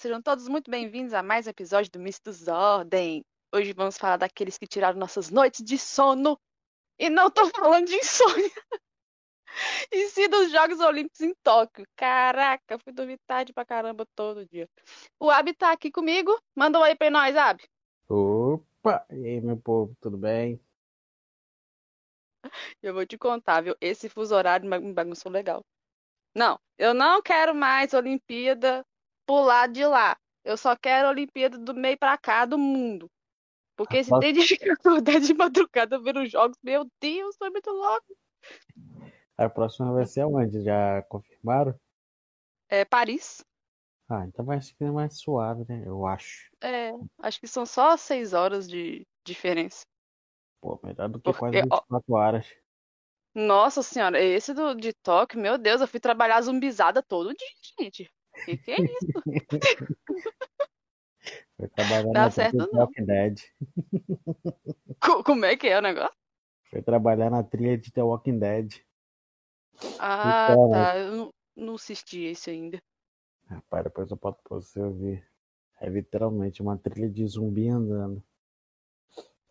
sejam todos muito bem-vindos a mais um episódio do Mistos Ordem. Hoje vamos falar daqueles que tiraram nossas noites de sono. E não tô falando de insônia. e sim dos Jogos Olímpicos em Tóquio. Caraca, fui dormir tarde pra caramba todo dia. O Abi tá aqui comigo. Manda um aí pra nós, Abi. Opa! E aí, meu povo, tudo bem? Eu vou te contar, viu? Esse fuso horário me bagunçou legal. Não, eu não quero mais Olimpíada lado de lá. Eu só quero Olimpíada do meio pra cá do mundo. Porque se tem de ficar acordar de madrugada vendo os jogos, meu Deus, foi muito louco. A próxima vai ser onde? Já confirmaram? É Paris. Ah, então vai ser mais suave, né? Eu acho. É, acho que são só seis horas de diferença. Pô, melhor do que Porque, quase 24 horas. Nossa senhora, esse do, de Tóquio, meu Deus, eu fui trabalhar zumbizada todo dia, gente. Que que é isso? Foi trabalhar Dá na certo trilha de não. Walking Dead. Co- Como é que é o negócio? Foi trabalhar na trilha de The Walking Dead. Ah, Então, tá. Eu não, não assisti esse ainda. Rapaz, depois eu boto pra você ouvir. É literalmente uma trilha de zumbi andando.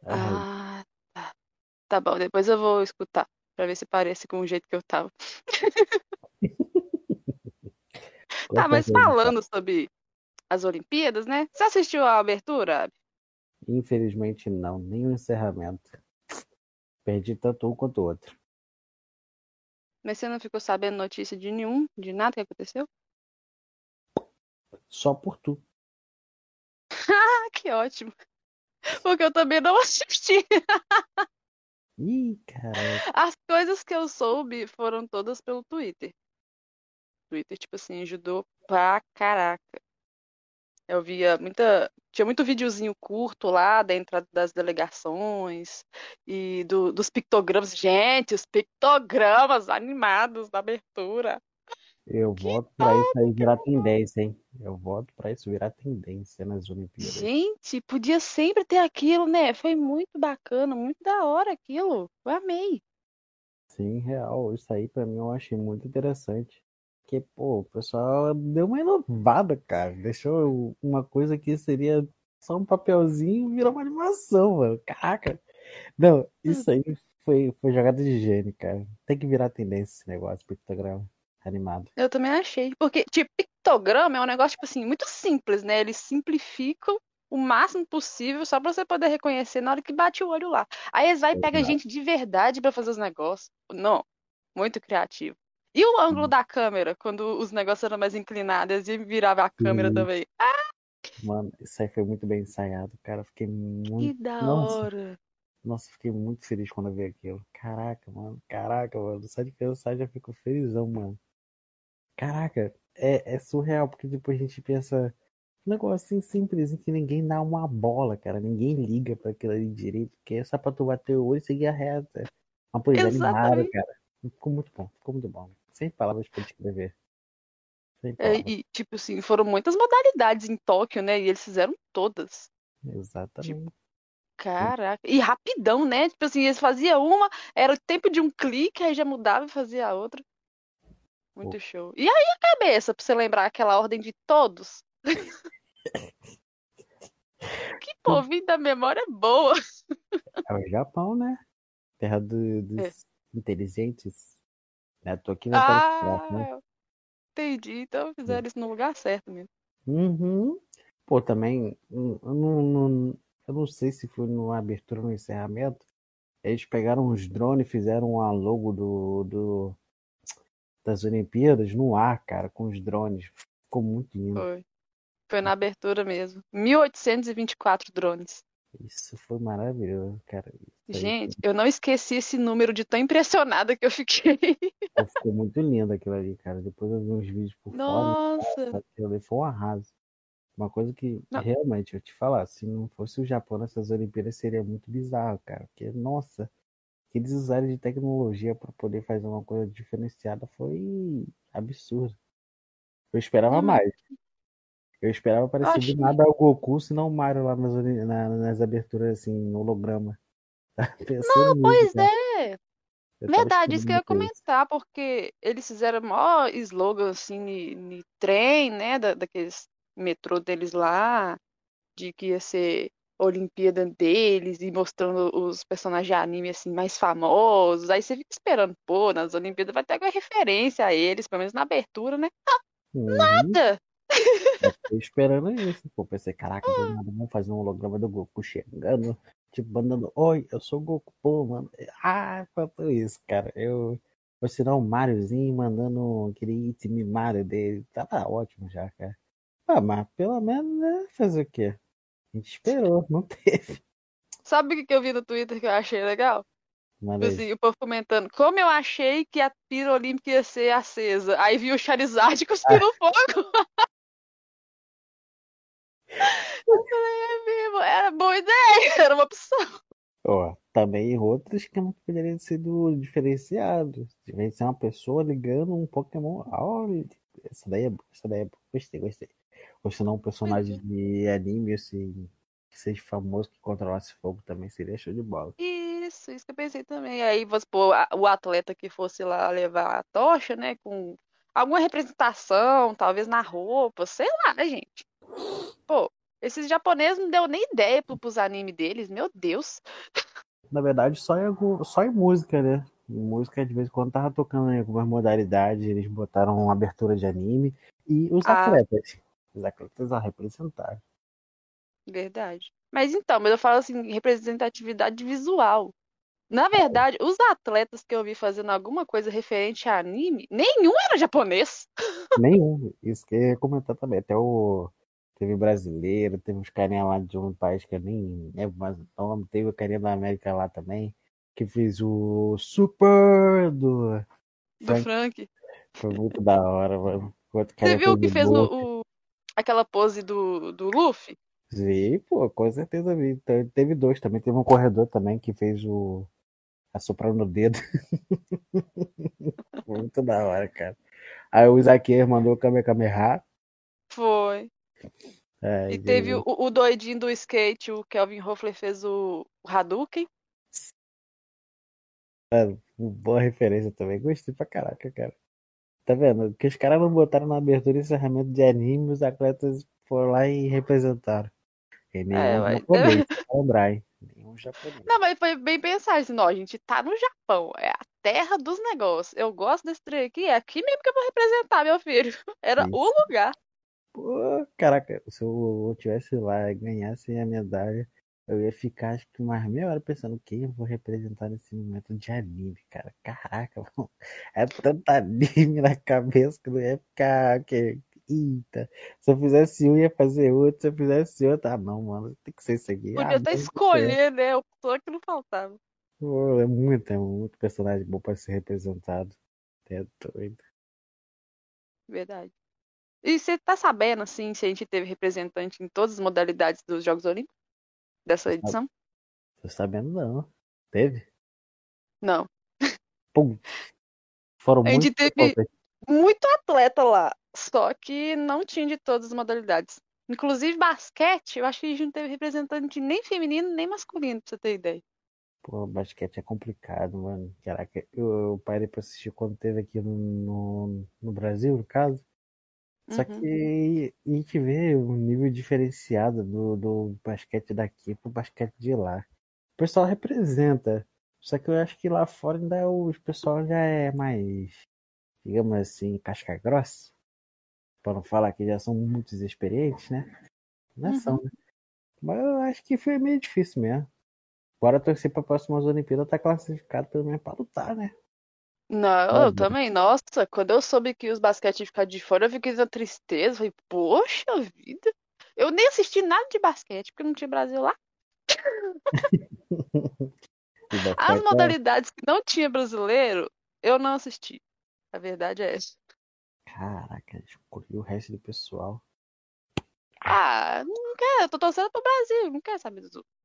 É. Ah, tá. Tá bom, depois eu vou escutar pra ver se parece com o jeito que eu tava. Tá, mas falando sobre as Olimpíadas, né? Você assistiu a abertura? Infelizmente não, nem o encerramento. Perdi tanto um quanto o outro. Mas você não ficou sabendo notícia de nenhum, de nada que aconteceu? Só por tu. Ah, que ótimo. Porque eu também não assisti. Ih, caralho. As coisas que eu soube foram todas pelo Twitter. Twitter, tipo assim, ajudou pra caraca. Eu via muita. Tinha muito videozinho curto lá da entrada das delegações e do- dos pictogramas. Gente, os pictogramas animados da abertura. Eu voto pra isso aí virar tendência, hein? Eu voto pra isso virar tendência nas Olimpíadas. Gente, podia sempre ter aquilo, né? Foi muito bacana, muito da hora aquilo. Eu amei. Sim, real. Isso aí pra mim eu achei muito interessante. Porque, pô, o pessoal deu uma inovada, cara. Deixou uma coisa que seria só um papelzinho e virou uma animação, mano. Caraca. Não, isso aí foi, foi jogada de gênio, cara. Tem que virar tendência esse negócio, pictograma animado. Eu também achei. Porque, tipo, pictograma é um negócio, tipo assim, muito simples, né? Eles simplificam o máximo possível só pra você poder reconhecer na hora que bate o olho lá. Aí eles vai e pega gente de verdade pra fazer os negócios. Não, muito criativo. E o ângulo Hum. da câmera, quando os negócios eram mais inclinados e virava a câmera Sim. também. Ah, Mano, isso aí foi muito bem ensaiado, cara. Fiquei que muito. da Nossa, hora. nossa, fiquei muito feliz quando eu vi aquilo. Caraca, mano. Caraca, mano. Só de pensar já fico felizão, mano. Caraca, é, é surreal, porque depois a gente pensa. Um negócio assim simples, em que ninguém dá uma bola, cara. Ninguém liga pra aquilo ali direito, porque é só pra tu bater o olho e seguir a reta. Eles animaram, Exatamente. cara. Ficou muito bom, ficou muito bom. Sem palavras pra descrever. É, e, tipo assim, foram muitas modalidades em Tóquio, né? E eles fizeram todas. Exatamente. Caraca. E rapidão, né? Tipo assim, eles faziam uma, era o tempo de um clique, aí já mudava e fazia a outra. Muito Pô. show. E aí a cabeça, pra você lembrar aquela ordem de todos? Que povinho da memória boa. É o Japão, né? Terra do- dos É. inteligentes. Né? Tô aqui na Telegraph, Ah, né? entendi. Então fizeram isso no lugar certo mesmo. Uhum. Pô, também, hum, eu não, não- eu não sei se foi numa abertura ou no encerramento. Eles pegaram uns drones e fizeram a logo do, do, das Olimpíadas no ar, cara, com os drones. Ficou muito lindo. Foi. Foi na abertura mesmo. 1824 drones. Isso foi maravilhoso, cara. Gente, eu não esqueci esse número de tão impressionada que eu fiquei. Ficou muito lindo aquilo ali, cara. Depois eu vi uns vídeos por fora. Nossa. Aquilo ali foi um arraso. Uma coisa que, Não. realmente, eu te falar, se não fosse o Japão nessas Olimpíadas, seria muito bizarro, cara. Porque, nossa, que eles usaram de tecnologia para poder fazer uma coisa diferenciada foi absurdo. Eu esperava Não, mais. Eu esperava aparecer acho- do nada o Goku, se não o Mario lá nas, na- nas aberturas, assim, holograma. Nisso, Pois cara. é. Eu Verdade, isso que eu ia comentar, porque eles fizeram maior slogan assim, ni trem, né, da, daqueles metrô deles lá, de que ia ser Olimpíada deles e mostrando os personagens de anime assim mais famosos. Aí você fica esperando, pô, nas Olimpíadas vai ter alguma referência a eles, pelo menos na abertura, né? Uhum. Nada! Eu fiquei esperando isso. Pô, pensei, caraca, do nada vamos fazer um holograma do Goku chegando, tipo, mandando, oi, eu sou o Goku, pô, mano. Ah, faltou isso, cara. Eu vou ensinar o Mariozinho mandando aquele Itimi Mario dele. Tava ótimo já, cara. Ah, mas pelo menos, né, fazer o quê? A gente esperou, não teve. Sabe o que eu vi no Twitter que eu achei legal? Tipo assim, o povo comentando, como eu achei que a pira olímpica ia ser acesa. Aí vi o Charizard cuspindo fogo. Eu falei, é mesmo, era boa ideia, era uma opção. Ó, também outro esquema que poderia ter sido diferenciado. De vez de ser uma pessoa ligando um Pokémon. Olha, essa daí é boa, essa daí é boa. Gostei, gostei. Ou se não, um personagem de anime, assim, que seja famoso, que controlasse fogo também seria show de bola. Isso, isso que eu pensei também. Aí, supor, a- o atleta que fosse lá levar a tocha, né, com alguma representação, talvez na roupa, sei lá, gente. Pô, esses japoneses não deu nem ideia pro, pros animes deles, meu Deus. Na verdade, só em, só em música, né? Música, de vez em quando, tava tocando em algumas modalidades, eles botaram uma abertura de anime. E os Ah. atletas. Os atletas a representaram. Verdade. Mas então, mas eu falo assim, representatividade visual. Na verdade, os atletas que eu vi fazendo alguma coisa referente a anime, nenhum era japonês. Nenhum. Isso que eu ia comentar também. Até o. Teve brasileiro, teve uns carinha lá de um país que eu nem lembro mais o nome. Teve o carinha da América lá também, que fez o Super do. Do Frank. Frank. Foi muito da hora, mano. Você viu que o fez Bolt. o, o- aquela pose do, do Luffy? Vi, pô, com certeza vi. Teve dois também. Teve um corredor também que fez o. Assoprando o dedo. Foi muito da hora, cara. Aí o Isaquias mandou o Kamehameha. Foi. É, E teve o, o doidinho do skate, o Kelvin Hoffler fez o, o Hadouken. Boa referência também. Gostei pra caraca, cara. Tá vendo? Que os caras não botaram na abertura e encerramento de anime, os atletas foram lá e representaram. E nenhum É, mas- japonês, pra lembrar, hein? Nenhum japonês. Não, mas foi bem pensar assim, não, a gente tá no Japão, é a terra dos negócios. Eu gosto desse trem aqui, é aqui mesmo que eu vou representar, meu filho. Era Isso. o lugar. Pô, caraca, se eu tivesse lá e ganhasse a medalha, eu ia ficar acho que umas meia hora pensando quem eu vou representar nesse momento de anime, cara. Caraca, mano. É tanta anime na cabeça que não ia ficar. Que... Eita, se eu fizesse um, ia fazer outro. Se eu fizesse outro, ah, não, mano, tem que ser isso aqui. Podia ah, até escolher, né? O só que não faltava. Pô, é muito, é muito personagem bom pra ser representado. É doido. Verdade. E você tá sabendo, assim, se a gente teve representante em todas as modalidades dos Jogos Olímpicos? Dessa edição? Tô sabendo não. Teve? Não. Pum. Foram A gente muito teve-. Muito atleta lá, só que não tinha de todas as modalidades. Inclusive basquete, eu acho que a gente não teve representante nem feminino nem masculino, pra você ter ideia. Pô, basquete é complicado, mano. Caraca, eu, eu parei pra assistir quando teve aqui no, no, no Brasil, no caso. Só Uhum. que a gente vê um nível diferenciado do, do basquete daqui pro basquete de lá. O pessoal representa. Só que eu acho que lá fora ainda o pessoal já é mais, digamos assim, casca grossa. Pra não falar que já são muito experientes, né? Não Uhum. são, né? Mas eu acho que foi meio difícil mesmo. Bora torcer pra próximas Olimpíadas tá classificado pelo menos pra lutar, né? Não, eu Olha. também. Nossa, quando eu soube que os basquete iam ficar de fora, eu fiquei na tristeza. Falei, poxa vida. Eu nem assisti nada de basquete, porque não tinha Brasil lá. E As basquete é- modalidades que não tinha brasileiro, eu não assisti. A verdade é essa. Caraca, escolhi o resto do pessoal. Ah, não quero, eu tô torcendo pro Brasil, não quero saber dos outros.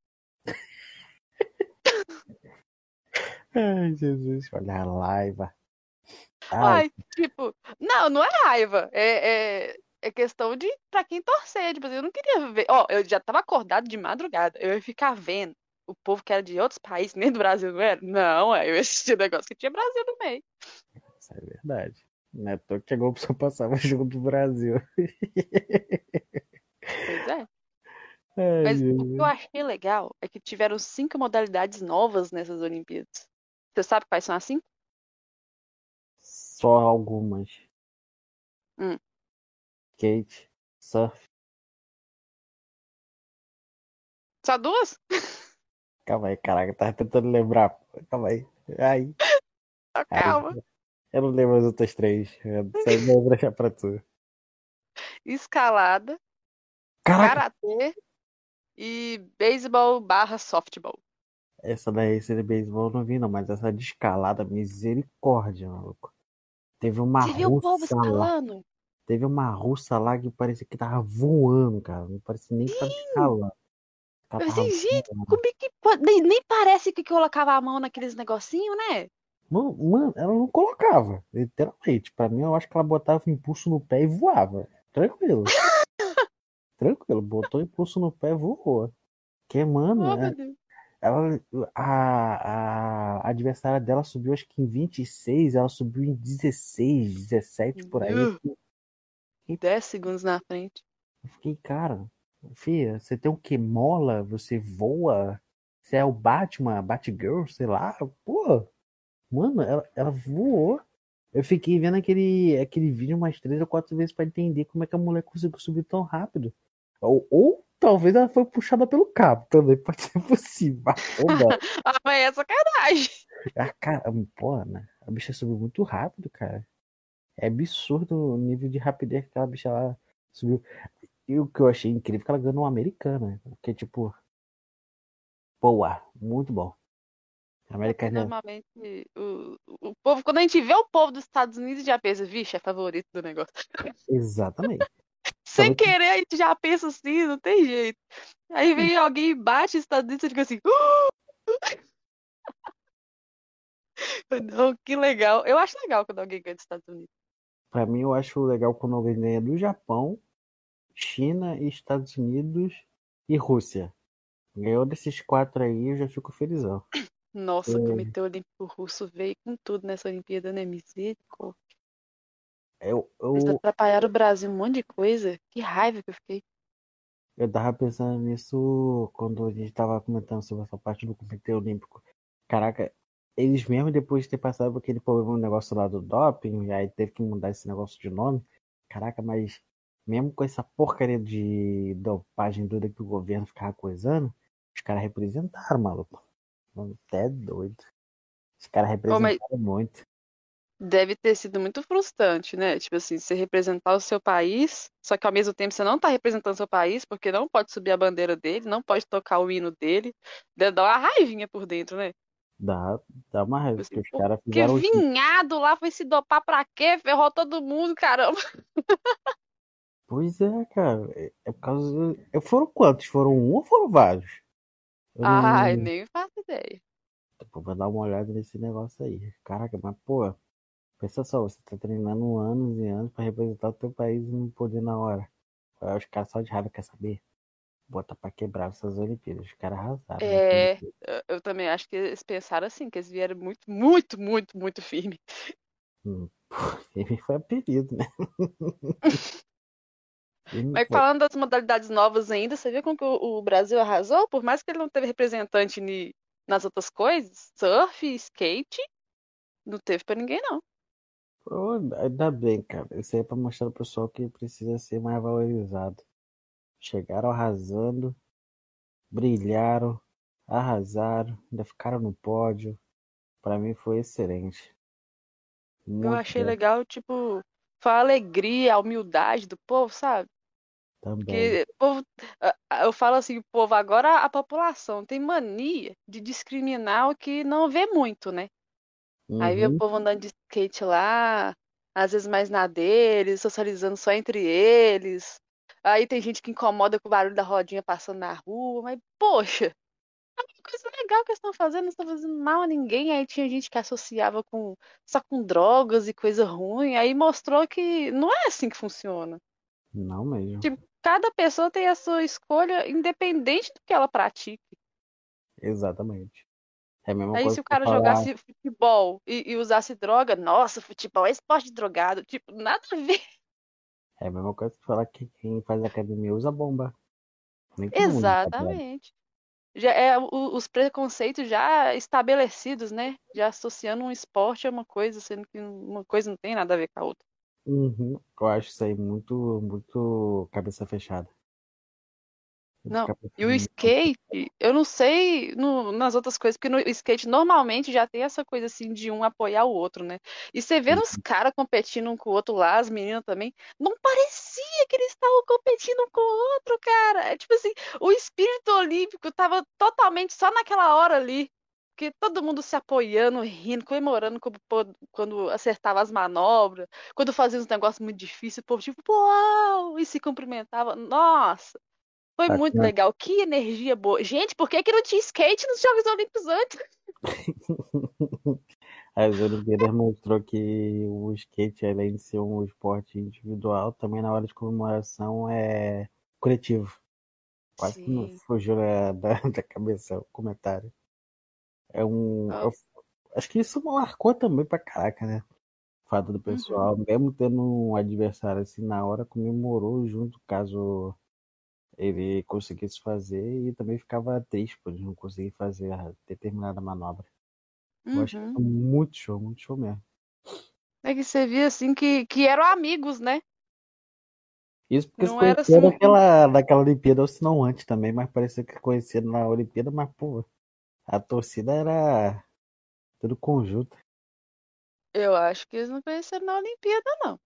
Ai, Jesus, olha a raiva. Ai, Ai, tipo, não, não é raiva. É, é, é questão de pra quem torcer. Tipo assim, eu não queria ver. Ó, eu já tava acordado de madrugada. Eu ia ficar vendo o povo que era de outros países, nem do Brasil, não era? Não, é, eu ia assistir o negócio que tinha Brasil no meio. isso é verdade. Né? Tô que a Globo só passava jogo do Brasil. Pois é. Ai, Mas o que eu achei legal é que tiveram cinco modalidades novas nessas Olimpíadas. Você sabe quais são as cinco? Só algumas. Hum. Skate, surf. Só duas? Calma aí, caraca, tava tentando lembrar. Calma aí. Ai, Só ai, calma. eu não lembro as outras três. Eu só vou deixar pra tu. Escalada, Caraca, karatê e beisebol barra softball. Essa daí, esse de beisebol eu não vi não, mas essa de escalada, misericórdia, maluco. Teve uma Você viu o povo russa lá. escalando? Teve uma russa lá que parecia que tava voando, cara. Não parecia nem que tava escalando. Ela Eu tava disse, gente, como é que pode? Nem, nem parece que colocava a mão naqueles negocinhos, né? Mano, mano, ela não colocava, literalmente. Pra mim, eu acho que ela botava o impulso no pé e voava. Tranquilo. Tranquilo, botou impulso no pé e voou. Que, mano, Oh, é-. Ela, a, a adversária dela subiu acho que em 26, ela subiu em 16, 17 por aí. Uh. 10 segundos na frente. Eu fiquei, cara, filha, você tem o que? Mola? Você voa? Você é o Batman, Batgirl, sei lá? Pô, mano, ela, ela voou. Eu fiquei vendo aquele, aquele vídeo umas três ou quatro vezes pra entender como é que a mulher conseguiu subir tão rápido. Ou, ou talvez ela foi puxada pelo cabo também, pode ser possível. Ah, mas é sacanagem. a cara, pô, né? A bicha subiu muito rápido, cara. É absurdo o nível de rapidez que aquela bicha lá subiu. E o que eu achei incrível é que ela ganhou uma americana. Porque, tipo. Boa, muito bom. A americana. normalmente o, o povo, quando a gente vê o povo dos Estados Unidos, já pensa, vixe, é favorito do negócio. Exatamente. Sem Também- querer, a gente já pensa assim, não tem jeito. Aí vem alguém e bate Estados Unidos e fica assim. Não, que legal. Eu acho legal quando alguém ganha dos Estados Unidos. Pra mim, eu acho legal quando alguém ganha do Japão, China, Estados Unidos e Rússia. Ganhou desses quatro aí, eu já fico felizão. Nossa, É. o Comitê Olímpico Russo veio com tudo nessa Olimpíada, né? Misericórdia. Eu, Eles eu, atrapalharam o Brasil um monte de coisa. Que raiva que eu fiquei. eu tava pensando nisso quando a gente tava comentando sobre essa parte do Comitê Olímpico. Caraca, eles mesmo depois de ter passado por aquele problema no negócio lá do doping, e aí teve que mudar esse negócio de nome. Caraca, mas mesmo com essa porcaria de dopagem toda que o governo ficava coisando, os caras representaram, maluco. Até doido. Os caras Ô, mas representaram muito. Deve ter sido muito frustrante, né? Tipo assim, você representar o seu país, só que ao mesmo tempo você não tá representando o seu país, porque não pode subir a bandeira dele, não pode tocar o hino dele. Deve dar uma raivinha por dentro, né? Dá, dá uma raiva, Tipo porque assim, os caras que fizeram. vinhado lá foi se dopar pra quê? Ferrou todo mundo, caramba. Pois é, cara. É, é por causa. Foram quantos? Foram um ou foram vários? Eu não. Ai, nem faço ideia. Pô, Vou dar uma olhada nesse negócio aí. Caraca, mas pô, pensa só, você tá treinando anos e anos pra representar o teu país e não poder na hora. Aí os caras só de raiva quer saber. Bota pra quebrar essas Olimpíadas. Os caras arrasaram. nessa É, Olimpíada. eu, também acho que eles pensaram assim, que eles vieram muito, muito, muito, muito firme. Hum, ele foi apelido, né? Mas falando das modalidades novas ainda, você viu como que o, o Brasil arrasou? Por mais que ele não teve representante ni- nas outras coisas, surf, skate, não teve pra ninguém, não. Pô, ainda bem, cara. Isso aí é pra mostrar pro pessoal que precisa ser mais valorizado. Chegaram arrasando, brilharam, arrasaram, ainda ficaram no pódio. Pra mim foi excelente. Eu Muito achei bom legal, tipo, foi a alegria, a humildade do povo, sabe? também. Porque povo, eu falo assim, povo, agora a população tem mania de discriminar o que não vê muito, né? Aí vê o Uhum, povo andando de skate lá, às vezes mais na deles, socializando só entre eles. Aí tem gente que incomoda com o barulho da rodinha passando na rua, mas poxa, é uma coisa legal que eles estão fazendo, não estão fazendo mal a ninguém. Aí tinha gente que associava com só com drogas e coisa ruim, aí mostrou que não é assim que funciona. não mesmo. Tipo, cada pessoa tem a sua escolha independente do que ela pratique. Exatamente. É a mesma Aí se o cara falar, jogasse futebol e, e usasse droga, nossa, futebol é esporte drogado. Tipo, nada a ver. é a mesma coisa que falar que quem faz academia usa bomba. Usa bomba. Exatamente. Já é o- os preconceitos já estabelecidos, né? Já associando um esporte a uma coisa, sendo que uma coisa não tem nada a ver com a outra. Uhum. Eu acho isso aí muito, muito cabeça fechada. Não. E o skate, eu não sei no- nas outras coisas, porque no skate normalmente já tem essa coisa assim de um apoiar o outro, né? E você vê os caras competindo um com o outro lá, as meninas também, não parecia que eles estavam competindo um com o outro, cara. É tipo assim, o espírito olímpico tava totalmente só naquela hora ali. Porque todo mundo se apoiando, rindo, comemorando quando acertava as manobras, quando fazia uns negócios muito difíceis, o povo tipo, uau! E se cumprimentava. Nossa! Foi Tá muito legal. Que energia boa. Gente, por que, que não tinha skate nos Jogos Olímpicos antes? As Olimpíadas mostrou que o skate, além de ser um esporte individual, também na hora de comemoração é coletivo. Quase que não Sim. fugiu da, da, da cabeça o comentário. É um. Eu- acho que isso marcou também pra caraca, né? O fato do pessoal, mesmo tendo um adversário assim na hora, comemorou junto caso ele conseguisse fazer e também ficava triste por não conseguir fazer a determinada manobra. Eu achei Uhum. muito show, muito show mesmo. É que você via assim que, que eram amigos, né? Isso porque Não se era conhecia assim- daquela, daquela Olimpíada, ou se não antes também, mas parecia que conhecia na Olimpíada, mas pô, a torcida era tudo conjunto. Eu acho que eles não conheceram na Olimpíada, não.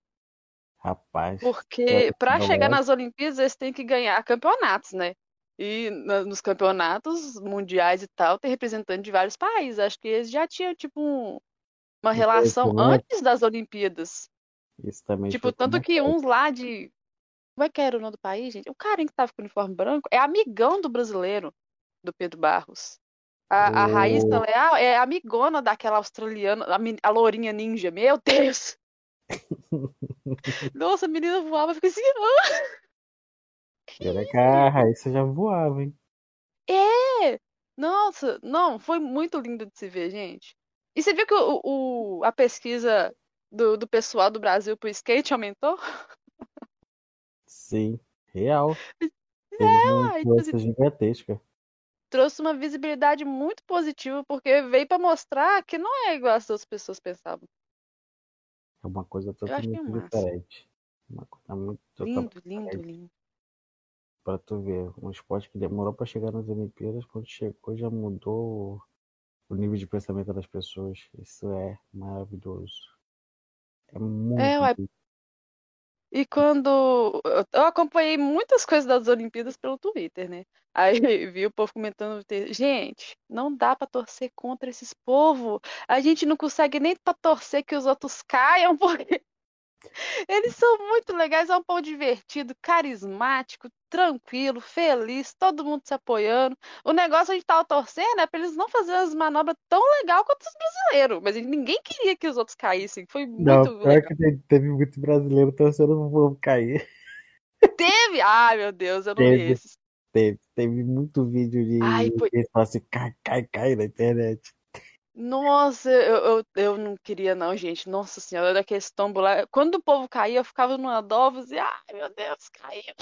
Rapaz, Porque É, para chegar nas Olimpíadas, eles têm que ganhar campeonatos, né? E na- nos campeonatos mundiais e tal, tem representante de vários países. Acho que eles já tinham, tipo, um- uma relação conhecimento. antes das Olimpíadas. isso também Tipo, tanto que uns lá de. Como é que era o nome do país, gente? O carinha que tava com o uniforme branco é amigão do brasileiro, do Pedro Barros. A, a Raíssa Leal é amigona daquela australiana, a, a lourinha ninja. Meu Deus! Nossa, a menina voava, fica assim. Era que a Raíssa já voava, hein? É! Nossa, não, foi muito lindo de se ver, gente. E você viu que o, o- a pesquisa do, do pessoal do Brasil pro skate aumentou? Sim, real. Teve uma influência gigantesca. Trouxe uma visibilidade muito positiva, porque veio pra mostrar que não é igual as outras pessoas pensavam. É uma coisa achei totalmente massa. diferente. Uma coisa muito Lindo, lindo, diferente. lindo. Pra tu ver, um esporte que demorou pra chegar nas Olimpíadas, quando chegou já mudou o nível de pensamento das pessoas. Isso é maravilhoso. É muito. É, ué, lindo. E quando eu- acompanhei muitas coisas das Olimpíadas pelo Twitter, né? Aí vi o povo comentando, gente, não dá pra torcer contra esses povos. A gente não consegue nem pra torcer que os outros caiam, porque eles são muito legais, é um povo divertido, carismático, tranquilo, feliz, todo mundo se apoiando. O negócio a gente tava torcendo é pra eles não fazerem as manobras tão legal quanto os brasileiros, mas ninguém queria que os outros caíssem. Foi muito Não, pior que te- teve muito brasileiro torcendo pro povo cair. Teve, ai meu Deus, eu não vi Teve. esses. Teve, teve muito vídeo de Ai, foi- assim, cai, cai, cai na internet. Nossa, eu, eu, eu não queria não, gente. Nossa senhora, daqueles tombos lá. Quando o povo caía, eu ficava numa dó, eu dizia, ai meu Deus, caiu.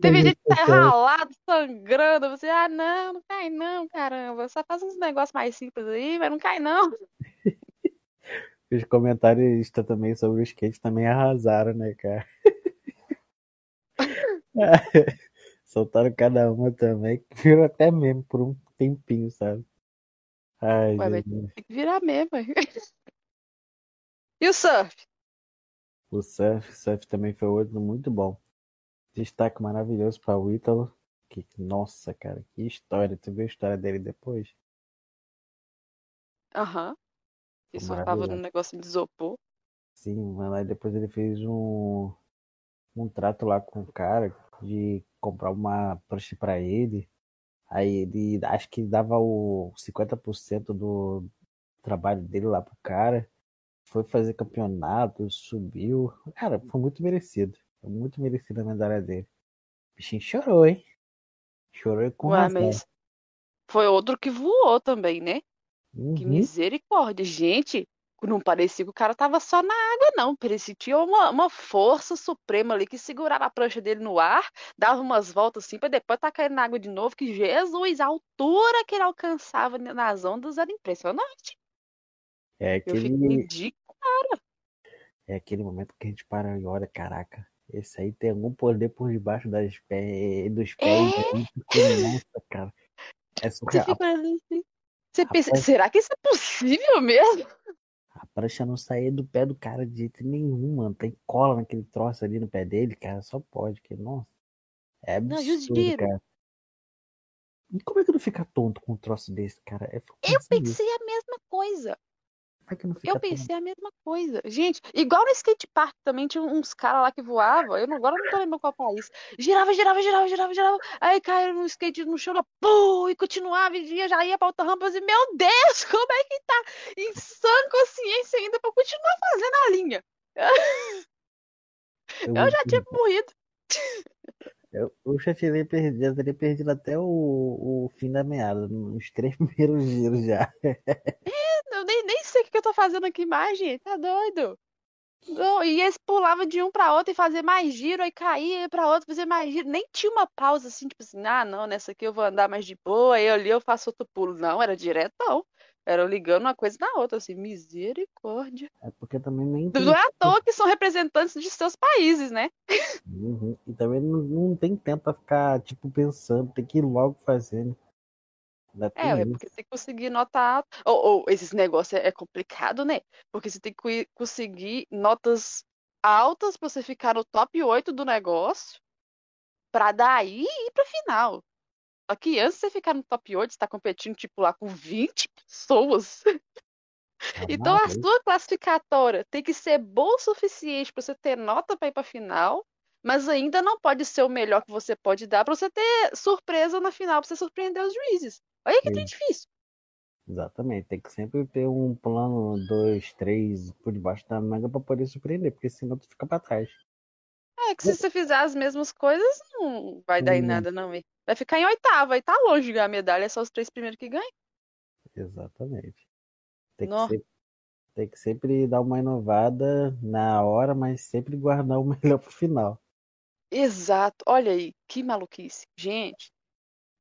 Teve gente que tá ralado, sangrando. Você, ah, não, não cai não, caramba. Só faz uns negócios mais simples aí, mas não cai não. Os comentaristas também sobre o skate também arrasaram, né, cara? Soltaram cada uma também, virou até meme por um tempinho, sabe? Ai, Ué, mas tem que virar mesmo. E o surf? O surf, surf também foi outro muito bom. Destaque maravilhoso para o Ítalo. Que, nossa, cara, que história. Tu viu a história dele depois? Aham. Que Foi surfava num negócio de isopor. Sim, mas aí depois ele fez um, um trato lá com o cara de comprar uma prancha pra ele. Aí ele acho que dava o 50% do trabalho dele lá pro cara. Foi fazer campeonato, subiu. Cara, foi muito merecido. Foi muito merecido a medalha dele. O bichinho chorou, hein? Chorou e com Ué, razão. mas foi outro que voou também, né? Que Uhum. misericórdia. Gente, não parecia que o cara tava só na água, não. Parecia que tinha uma, uma força suprema ali que segurava a prancha dele no ar, dava umas voltas assim, pra depois tacar ele na água de novo. Que Jesus, a altura que ele alcançava nas ondas era impressionante. É Eu fiquei aquele, de é aquele momento que a gente para e olha, caraca, esse aí tem algum poder por debaixo das pé, dos pés É, aí, porque, nossa, cara, é você surreal. fica olhando assim. Você pensa, será que isso é possível mesmo? Prancha não saía do pé do cara de jeito nenhum, mano. Tem cola naquele troço ali no pé dele, cara. Só pode, que nossa. É Não, absurdo, juro. cara. E como é que não fica tonto com um troço desse, cara? É, Eu pensei a mesma coisa. É que não fica Eu pensei a mesma coisa. Gente, igual no skate park também tinha uns caras lá que voavam. Eu agora não tô lembrando qual país. Girava, girava, girava, girava, girava. Aí caiu no skate no chão, pum, e continuava, e já ia pra outra rampa. Eu disse, meu Deus, como é que tá em sã consciência ainda pra continuar fazendo a linha? Eu, Eu já tinha morrido. eu, eu já teria perdido, já teria perdido até o, o fim da meada, nos três primeiros giros já. Eu nem, nem sei o que eu tô fazendo aqui mais, gente. Tá doido? Não, e eles pulavam de um pra outro e fazer mais giro, aí caía pra outro, fazer mais giro. Nem tinha uma pausa assim, tipo assim, ah, não, nessa aqui eu vou andar mais de boa, aí ali eu faço outro pulo. Não, era diretão. Era ligando uma coisa na outra, assim, misericórdia. É porque também nem tem. Não é à toa que são representantes de seus países, né? Uhum. E também não, não tem tempo pra ficar, tipo, pensando, tem que ir logo fazendo. É, é porque tem que conseguir notar. Ou, ou esses negócios é, é complicado, né? Porque você tem que conseguir notas altas pra você ficar no top 8 do negócio, pra daí ir pra final. Só que antes de você ficar no top 8, você tá competindo, tipo, lá com 20 pessoas. Tá Então a sua classificatória tem que ser boa o suficiente pra você ter nota pra ir pra final, mas ainda não pode ser o melhor que você pode dar pra você ter surpresa na final, pra você surpreender os juízes. Olha que tem Sim. difícil. Exatamente, tem que sempre ter um plano, dois, três, por debaixo da manga pra poder surpreender, porque senão tu fica pra trás. É que se você fizer as mesmas coisas, não vai dar em Hum. nada, não. Vai ficar em oitavo, aí tá longe de ganhar a medalha, é só os três primeiros que ganham. Exatamente. Tem que, sempre, tem que sempre dar uma inovada na hora, mas sempre guardar o melhor pro final. Exato. Olha aí, que maluquice. Gente,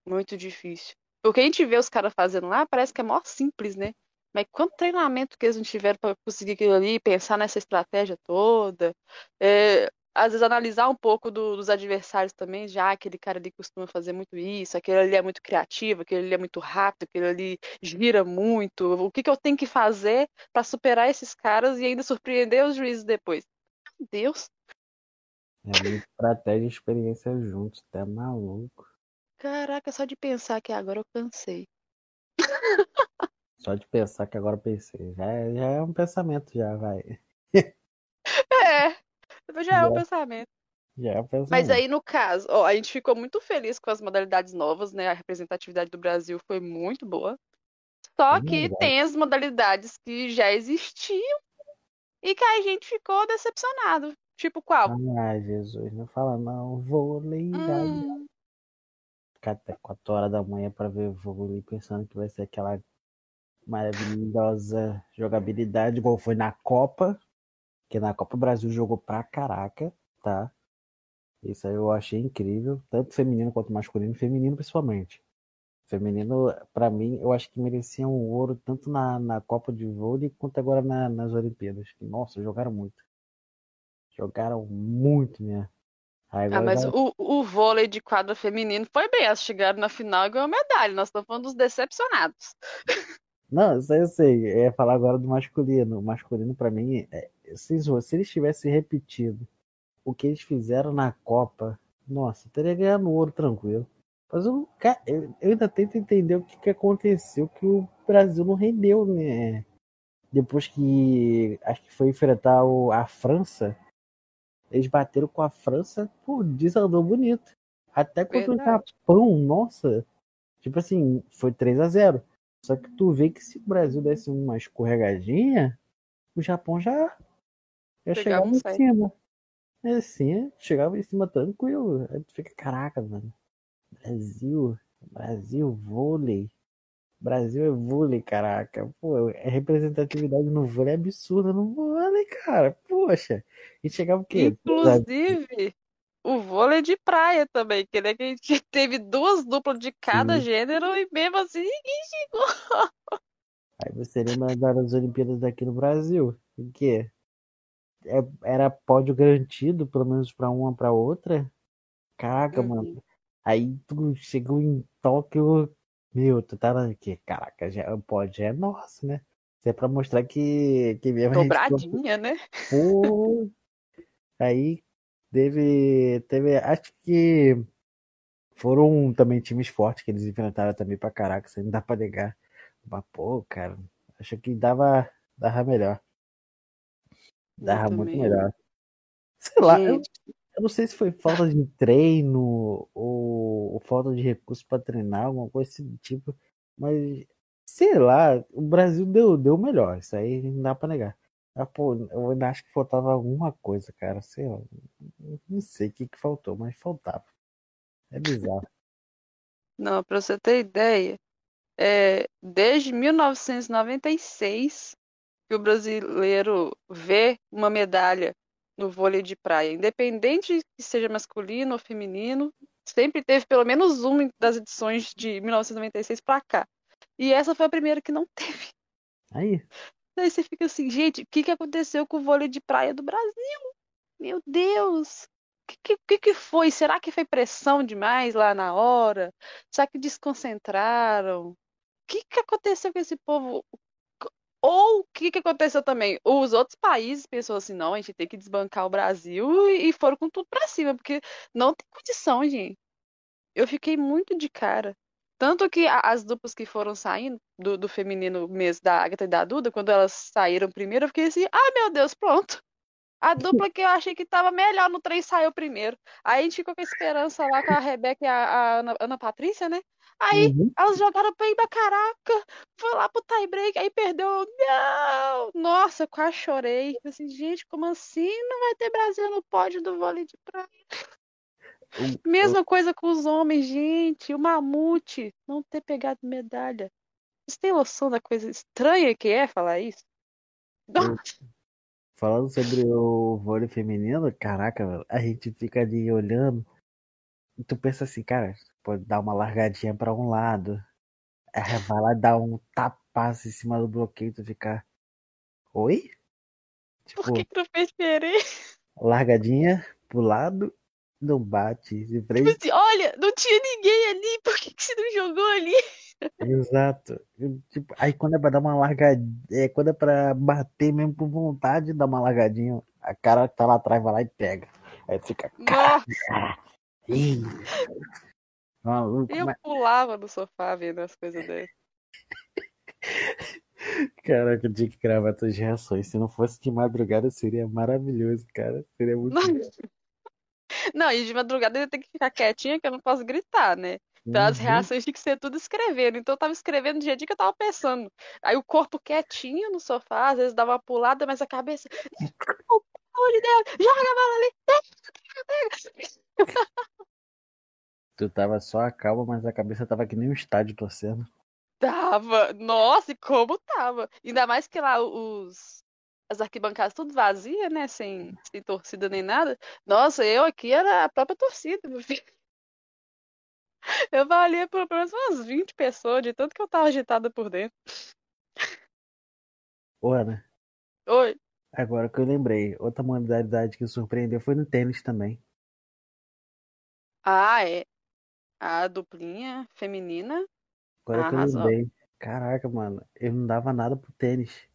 muito difícil. Porque a gente vê os caras fazendo lá, parece que é mó simples, né? Mas quanto treinamento que eles não tiveram para conseguir aquilo ali, pensar nessa estratégia toda. É, às vezes analisar um pouco do- dos adversários também, já aquele cara ali costuma fazer muito isso, aquele ali é muito criativo, aquele ali é muito rápido, aquele ali gira muito. O que que eu tenho que fazer para superar esses caras e ainda surpreender os juízes depois? Meu Deus. É estratégia e experiência juntos, tá maluco. Caraca, só de pensar que agora eu cansei. Só de pensar que agora eu pensei. Já, é- já é um pensamento, já vai. É, já é o Já. pensamento. Já é um pensamento. Mas aí, no caso, ó, a gente ficou muito feliz com as modalidades novas, né? A representatividade do Brasil foi muito boa. Só É que tem as modalidades que já existiam e que a gente ficou decepcionado. Tipo qual? Ai, Jesus, não fala não. Vôlei. Hum, Ficar até 4 horas da manhã pra ver vôlei, pensando que vai ser aquela maravilhosa jogabilidade, igual foi na Copa. Que na Copa o Brasil jogou pra caraca, tá? Isso aí eu achei incrível, tanto feminino quanto masculino, feminino principalmente. Feminino, pra mim, eu acho que merecia um ouro tanto na, na Copa de Vôlei quanto agora na- nas Olimpíadas. Nossa, jogaram muito. Jogaram muito mesmo. Ah, mas o, o vôlei de quadra feminino foi bem. Elas chegaram na final e ganhou medalha. Nós estamos falando dos decepcionados. Não, isso aí eu sei. Eu ia falar agora do masculino. O masculino, pra mim, é- se, se eles tivessem repetido o que eles fizeram na Copa, nossa, teria ganhado ouro tranquilo. Mas eu, eu ainda tento entender o que, que aconteceu, que o Brasil não rendeu, né? Depois que acho que foi enfrentar o- a França, eles bateram com a França, pô, desandou bonito. Até contra o Verdade. Japão, nossa. Tipo assim, foi 3 a 0 Só que tu vê que se o Brasil desse uma escorregadinha, o Japão já, já chegava em cima. É assim, chegava em cima tranquilo. Aí tu fica, caraca, mano. Brasil, Brasil, vôlei. Brasil é vôlei, caraca. Pô, é representatividade no vôlei é absurda no vôlei, cara. Poxa. E chegava o quê? Inclusive, o vôlei de praia também, que, né, que a gente teve duas duplas de cada Sim. gênero e mesmo assim ninguém chegou. Aí você lembra das Olimpíadas daqui no Brasil? O quê? É, era pódio garantido, pelo menos pra uma pra outra? Caraca, Uhum. mano. Aí tu chegou em Tóquio, meu, tu tava aqui, caraca, já, o pódio é nosso, né? Isso é pra mostrar que, que mesmo a gente Dobradinha, né? Pô, aí teve, teve, acho que foram também times fortes que eles enfrentaram também pra caraca, isso aí não dá pra negar. Mas, pô, cara, acho que dava, dava melhor. Dava Eu muito também. melhor. Sei lá, eu, eu não sei se foi falta de treino ou, ou falta de recurso pra treinar, alguma coisa desse tipo, mas sei lá, o Brasil deu, deu melhor, isso aí não dá pra negar. Ah, pô, eu ainda acho que faltava alguma coisa, cara, sei lá, não sei o que que faltou, mas faltava. É bizarro. não, pra você ter ideia, é, desde 1996 que o brasileiro vê uma medalha no vôlei de praia, independente que seja masculino ou feminino, sempre teve pelo menos uma das edições de 1996 pra cá. E essa foi a primeira que não teve. Aí, Aí você fica assim, gente, o que, que aconteceu com o vôlei de praia do Brasil? Meu Deus! O que, que, que foi? Será que foi pressão demais lá na hora? Será que desconcentraram? O que, que aconteceu com esse povo? Ou o que, que aconteceu também? Os outros países pensou assim, não, a gente tem que desbancar o Brasil e foram com tudo pra cima, porque não tem condição, gente. Eu fiquei muito de cara. Tanto que as duplas que foram saindo, do, do feminino mesmo, da Agatha e da Duda, quando elas saíram primeiro, eu fiquei assim, ah, meu Deus, pronto. A dupla que eu achei que tava melhor no trem saiu primeiro. Aí a gente ficou com a esperança lá com a Rebeca e a, a Ana, Ana Patrícia, né? Aí uhum. elas jogaram bem pra caraca, foi lá pro tie break, aí perdeu. Não! Nossa, quase chorei. Falei Assim, gente, como assim não vai ter Brasil no pódio do vôlei de praia? Mesma coisa com os homens, gente. O Mamute não ter pegado medalha. Vocês têm noção da coisa estranha que é falar isso? Eu- Falando sobre o vôlei feminino, caraca, velho, a gente fica ali olhando e tu pensa assim, cara, pode dar uma largadinha pra um lado, aí vai lá dar um tapaço em cima do bloqueio e tu fica, oi? Tipo, Por que, que não fez diferença? largadinha pro lado, não bate de Tipo assim, olha, não tinha ninguém ali, por que, que você não jogou ali? exato. Tipo, aí quando é pra dar uma largadinha, é, quando é pra bater mesmo com vontade, dá uma largadinha, a cara que tá lá atrás vai lá e pega. Aí tu fica, Nossa, maluco, eu mas, pulava no sofá vendo as coisas dele. caraca, eu tinha que gravar tuas reações. Se não fosse de madrugada, seria maravilhoso, cara. Seria muito Não, e de madrugada eu tenho que ficar quietinha que eu não posso gritar, né? Então as Uhum. reações tinham que ser tudo escrevendo. Então eu tava escrevendo do dia que eu tava pensando. Aí o corpo quietinho no sofá, às vezes dava uma pulada, mas a cabeça. Pelo amor de Deus, joga a bola ali! pega." Tu tava só a calma, mas a cabeça tava que nem um estádio torcendo. Tava. Nossa, e como tava? Ainda mais que lá os. As arquibancadas tudo vazias, né? Sem, sem torcida nem nada. Nossa, eu aqui era a própria torcida, meu filho. Eu valia por pelo menos umas 20 pessoas, de tanto que eu tava agitada por dentro. Ô, Ana, Oi. agora que eu lembrei, outra modalidade que surpreendeu foi no tênis também. Ah, é. A duplinha feminina Agora que eu arrasou. lembrei. Caraca, mano, eu não dava nada pro tênis.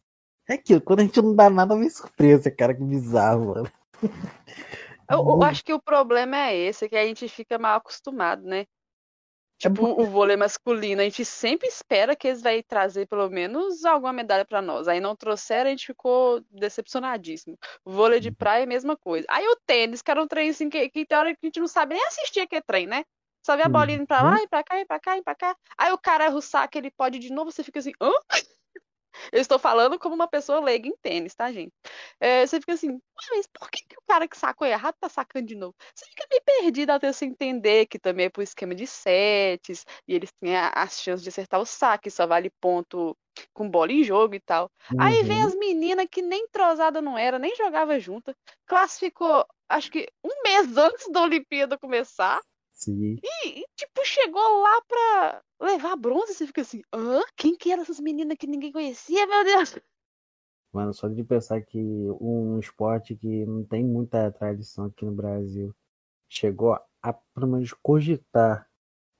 É aquilo, quando a gente não dá nada, vem surpresa, cara, que bizarro, mano. Eu, eu acho que o problema é esse, que a gente fica mal acostumado, né? Tipo, o vôlei masculino, a gente sempre espera que eles vão trazer pelo menos alguma medalha pra nós. Aí não trouxeram, a gente ficou decepcionadíssimo. O vôlei de praia é a mesma coisa. Aí o tênis, que era um trem assim, que, que tem hora que a gente não sabe nem assistir aquele trem, né? Só vê a bolinha indo pra lá, e pra cá, e pra cá, e pra cá. Aí o cara erra o saque, ele pode de novo, você fica assim, hã? Eu estou falando como uma pessoa leiga em tênis, tá, gente? é, você fica assim, mas por que, que o cara que sacou errado tá sacando de novo? Você fica meio perdido até você entender que também é por esquema de sets, e eles têm as chances de acertar o saque, só vale ponto com bola em jogo e tal. Uhum. Aí vem as meninas que nem trozada não era, nem jogava junta, classificou, acho que um mês antes da Olimpíada começar. Sim. E, e, tipo, chegou lá pra levar bronze, você fica assim, hã? Quem que eram essas meninas que ninguém conhecia, meu Deus? Mano, só de pensar que um esporte que não tem muita tradição aqui no Brasil chegou a, pelo menos, cogitar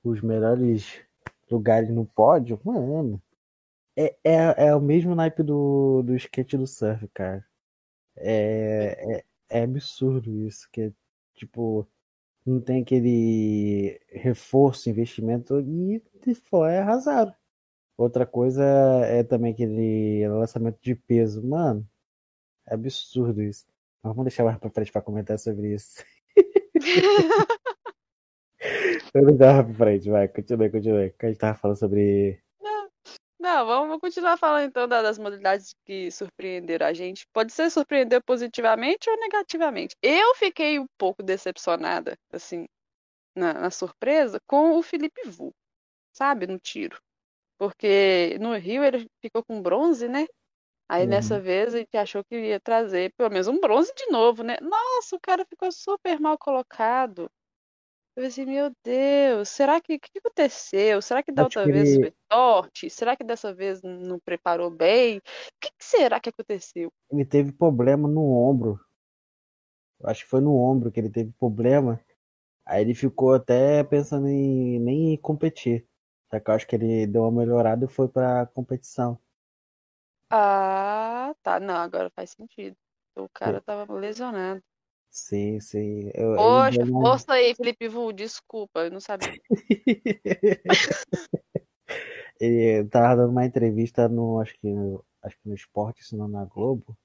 os melhores lugares no pódio, mano. É, é, é o mesmo naipe do, do skate do surf, cara. É, é, é absurdo isso, que tipo, não tem aquele reforço, investimento e foi arrasaram. Outra coisa é também aquele lançamento de peso. Mano, é absurdo isso. Mas vamos deixar mais pra frente pra comentar sobre isso. Eu não dava pra frente, vai, continue, continue. Que a gente tava falando sobre. Não, vamos continuar falando então das modalidades que surpreenderam a gente. Pode ser surpreender positivamente ou negativamente. Eu fiquei um pouco decepcionada, assim, na, na surpresa, com o Felipe Vu, sabe, no tiro. Porque no Rio ele ficou com bronze, né? Aí uhum. nessa vez a gente achou que ia trazer pelo menos um bronze de novo, né? Nossa, o cara ficou super mal colocado. Eu pensei, meu Deus, será que o que aconteceu? Será que da outra que vez foi sorte? Será que dessa vez não preparou bem? O que, que, será que aconteceu? Ele teve problema no ombro. Acho que foi no ombro que ele teve problema. Aí ele ficou até pensando em nem competir. Só que eu acho que ele deu uma melhorada e foi pra competição. Ah, tá. Não, agora faz sentido. O cara tava lesionado. Sim, sim. Eu, Poxa, uma... força aí, Felipe Vu, desculpa, eu não sabia. ele tava dando uma entrevista no, acho que, acho que no esporte, se não na Globo,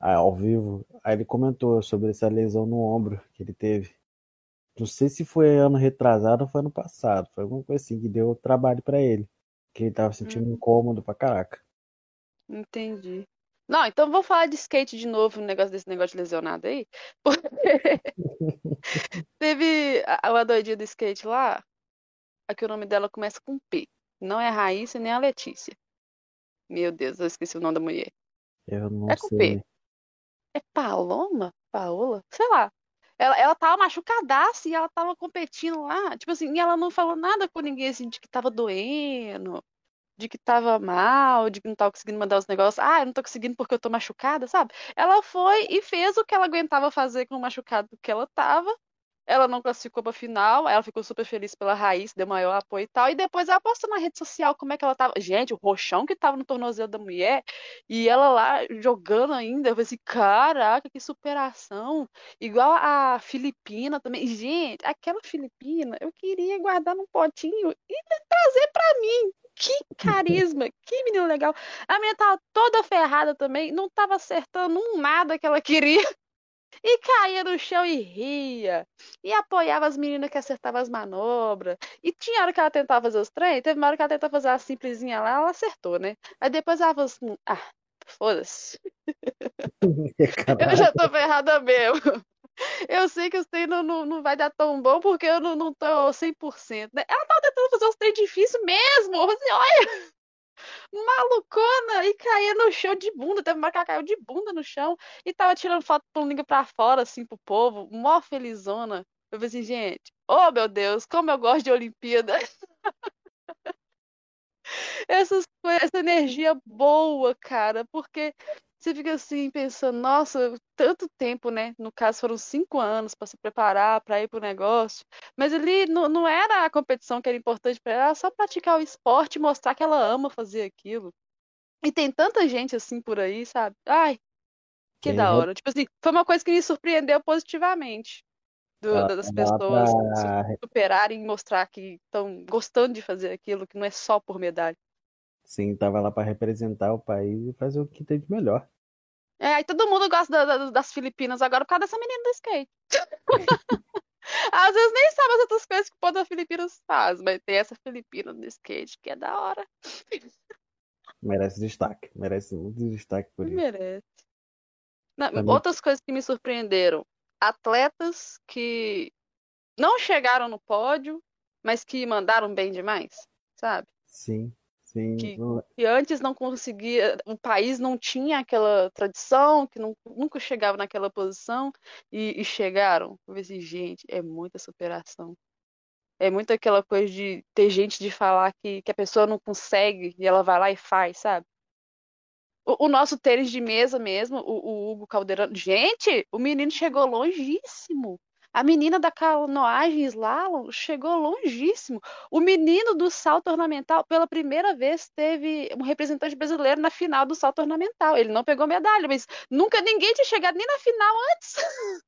ao vivo. Aí ele comentou sobre essa lesão no ombro que ele teve. Não sei se foi ano retrasado ou foi ano passado. Foi alguma coisa assim que deu trabalho para ele. Que ele tava sentindo hum. incômodo pra caraca. Entendi. Não, então vou falar de skate de novo, no negócio desse negócio de lesionado aí. Teve a, a doidinha do skate lá, aqui o nome dela começa com P. Não é a Raíssa nem a Letícia. Meu Deus, eu esqueci o nome da mulher. Eu não é com sei. P. É Paloma? Paola? Sei lá. Ela, ela tava machucadaça e ela tava competindo lá. Tipo assim, e ela não falou nada com ninguém assim de que tava doendo, de que tava mal, de que não tava conseguindo mandar os negócios. Ah, eu não tô conseguindo porque eu tô machucada, sabe? Ela foi e fez o que ela aguentava fazer com o machucado que ela tava. Ela não classificou pra final, ela ficou super feliz pela raiz, deu maior apoio e tal. E depois ela postou na rede social como é que ela tava. Gente, o roxão que tava no tornozelo da mulher, e ela lá jogando ainda. Eu falei assim, caraca, que superação. Igual a Filipina também. Gente, aquela Filipina, eu queria guardar num potinho e trazer pra mim. Que carisma, que menino legal. A menina tava toda ferrada também, não tava acertando um nada que ela queria. E caía no chão e ria. E apoiava as meninas que acertavam as manobras. E tinha hora que ela tentava fazer os trem, teve uma hora que ela tentava fazer a simplesinha lá, ela acertou, né? Aí depois ela falou assim, ah, foda-se. eu já tô ferrada mesmo. Eu sei que os treinos não, não vai dar tão bom porque eu não, não tô 100%. Né? Ela tava tentando fazer os treinos difíceis mesmo. Você olha, malucona! E caía no chão de bunda. Teve uma que ela caiu de bunda no chão e tava tirando foto com língua pra fora, assim, pro povo. Mó felizona. Eu falei assim, gente, oh meu Deus, como eu gosto de Olimpíada. Essas, essa energia boa, cara, porque você fica assim pensando, nossa, tanto tempo, né? No caso, foram cinco anos para se preparar para ir para o negócio. Mas ali não, não era a competição que era importante para ela, era só praticar o esporte e mostrar que ela ama fazer aquilo. E tem tanta gente assim por aí, sabe? Ai, que da hora. Tipo assim, foi uma coisa que me surpreendeu positivamente. Do, das pessoas pra... superarem e mostrar que estão gostando de fazer aquilo, que não é só por medalha. Sim, tava lá para representar o país e fazer o que tem de melhor. É, aí todo mundo gosta da, da, das Filipinas agora por causa dessa menina do skate. Às vezes nem sabe as outras coisas que o povo da Filipinas faz, mas tem essa Filipina do skate que é da hora. Merece destaque, merece muito destaque por isso. Merece. Não, mim, outras coisas que me surpreenderam. Atletas que não chegaram no pódio, mas que mandaram bem demais, sabe? sim, sim. Que, não- que antes não conseguia, o país não tinha aquela tradição, que não, nunca chegava naquela posição e, e chegaram. Eu assim, gente, é muita superação. É muito aquela coisa de ter gente de falar que, que a pessoa não consegue e ela vai lá e faz, sabe? O, o nosso tênis de mesa mesmo, o, o Hugo Calderano. Gente, o menino chegou longíssimo. A menina da canoagem slalom chegou longíssimo. O menino do salto ornamental, pela primeira vez, teve um representante brasileiro na final do salto ornamental. Ele não pegou medalha, mas nunca ninguém tinha chegado nem na final antes.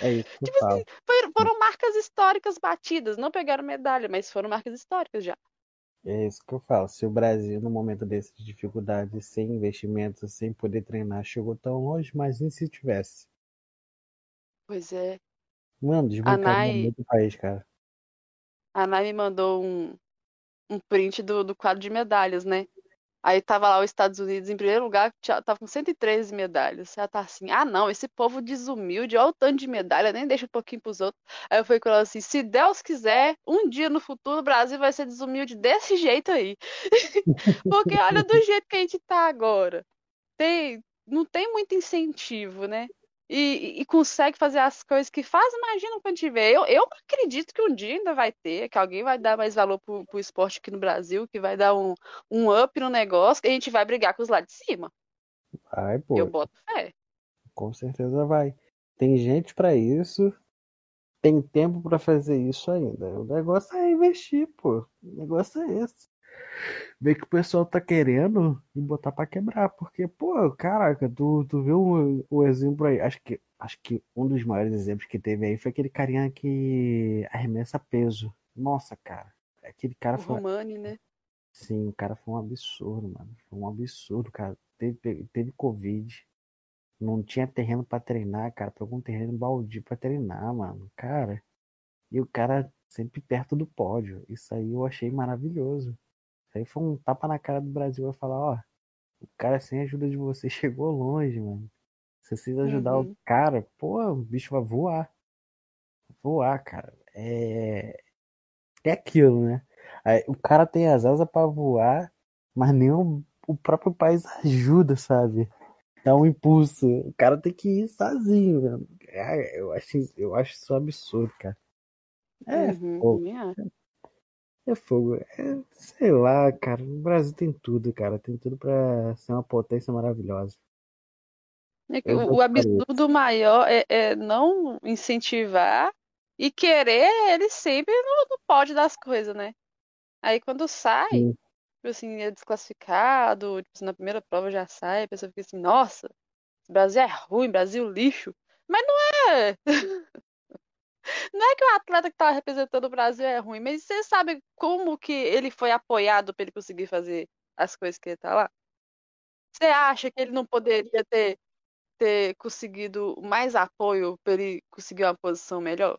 É isso Tipo assim, foram marcas históricas batidas. Não pegaram medalha, mas foram marcas históricas já. É isso que eu falo. Se o Brasil, no momento desse de dificuldade, sem investimentos, sem poder treinar, chegou tão longe, imagine se tivesse. Pois é. Mano, A desbancaria Nai, muito o país, cara. a Nai me mandou um, um print do, do quadro de medalhas, né? Aí tava lá os Estados Unidos em primeiro lugar, tava com 113 medalhas. Ela tá assim, ah não, esse povo desumilde, olha o tanto de medalha, nem deixa um pouquinho pros outros. Aí eu falei com ela assim, se Deus quiser, um dia no futuro o Brasil vai ser desumilde desse jeito aí. Porque olha do jeito que a gente tá agora. Tem, não tem muito incentivo, né? E, e consegue fazer as coisas que faz, imagina quando tiver. Eu, eu acredito que um dia ainda vai ter, que alguém vai dar mais valor pro, pro esporte aqui no Brasil, que vai dar um, um up no negócio, que a gente vai brigar com os lá de cima. Ai, Eu pô, boto fé. com certeza vai. Tem gente pra isso, tem tempo pra fazer isso ainda. O negócio é investir, pô. O negócio é esse. Ver que o pessoal tá querendo e botar pra quebrar. Porque, pô, caraca, tu, tu viu o, o exemplo aí. Acho que, acho que um dos maiores exemplos que teve aí foi aquele carinha que arremessa peso. Nossa, cara. Aquele cara O foi. Romani, né? Sim, o cara foi um absurdo, mano. Foi um absurdo, cara. Teve, teve Covid. Não tinha terreno pra treinar, cara. Pegou um terreno baldio pra treinar, mano. Cara. E o cara sempre perto do pódio. Isso aí eu achei maravilhoso. Isso aí foi um tapa na cara do Brasil. Vai falar, ó. O cara sem a ajuda de você chegou longe, mano. Se vocês ajudar o Uhum. cara, pô, o bicho vai voar. Voar, cara. É. É aquilo, né? Aí, o cara tem as asas pra voar, mas nem o, o próprio país ajuda, sabe? Dá um impulso. O cara tem que ir sozinho, mano. É, eu, acho, eu acho isso um absurdo, cara. É Uhum, fogo. É fogo. É, sei lá, cara. O Brasil tem tudo, cara. Tem tudo pra ser uma potência maravilhosa. É O, o absurdo maior é, é não incentivar e querer ele sempre no, no pódio das coisas, né? Aí quando sai, Sim, tipo assim, é desclassificado, tipo assim, na primeira prova já sai, a pessoa fica assim, nossa, Brasil é ruim, Brasil lixo. Mas não é. Não é que o atleta que tá representando o Brasil é ruim, mas você sabe como que ele foi apoiado para ele conseguir fazer as coisas que ele tá lá? Você acha que ele não poderia ter, ter conseguido mais apoio para ele conseguir uma posição melhor?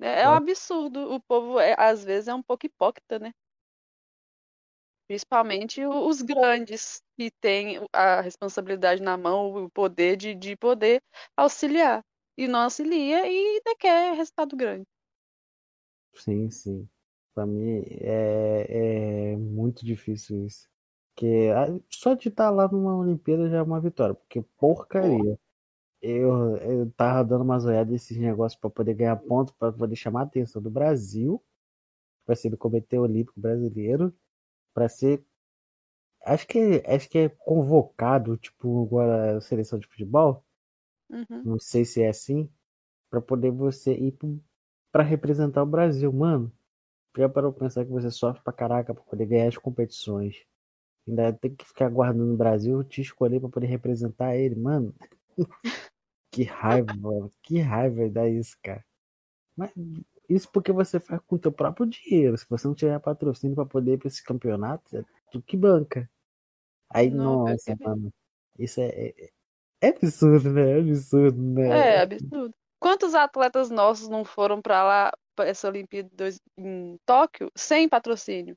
É, é um absurdo. O povo, é, às vezes, é um pouco hipócrita, né? Principalmente os grandes que têm a responsabilidade na mão, o poder de, de poder auxiliar. E não auxilia e ainda quer resultado grande. Sim, sim. Pra mim é, é muito difícil isso. Porque ah, só de estar lá numa Olimpíada já é uma vitória. Porque porcaria. Eu, eu tava dando umas olhadas nesses negócios pra poder ganhar ponto, pra poder chamar a atenção do Brasil, pra ser do Comitê Olímpico Brasileiro, pra ser. Acho que, acho que é convocado, tipo, agora a seleção de futebol. Uhum. Não sei se é assim. Pra poder você ir pra representar o Brasil, mano. Já parou pra pensar que você sofre pra caraca pra poder ganhar as competições. Ainda tem que ficar aguardando o Brasil te escolher pra poder representar ele, mano. Que raiva, mano. Que raiva dá isso, cara. Mas isso porque você faz com o teu próprio dinheiro. Se você não tiver patrocínio pra poder ir pra esse campeonato, é tu que banca. Aí, Não, é nossa, mano. Isso é, é, é absurdo, né? É absurdo, né? É absurdo. Quantos atletas nossos não foram pra lá, pra essa Olimpíada em Tóquio, sem patrocínio?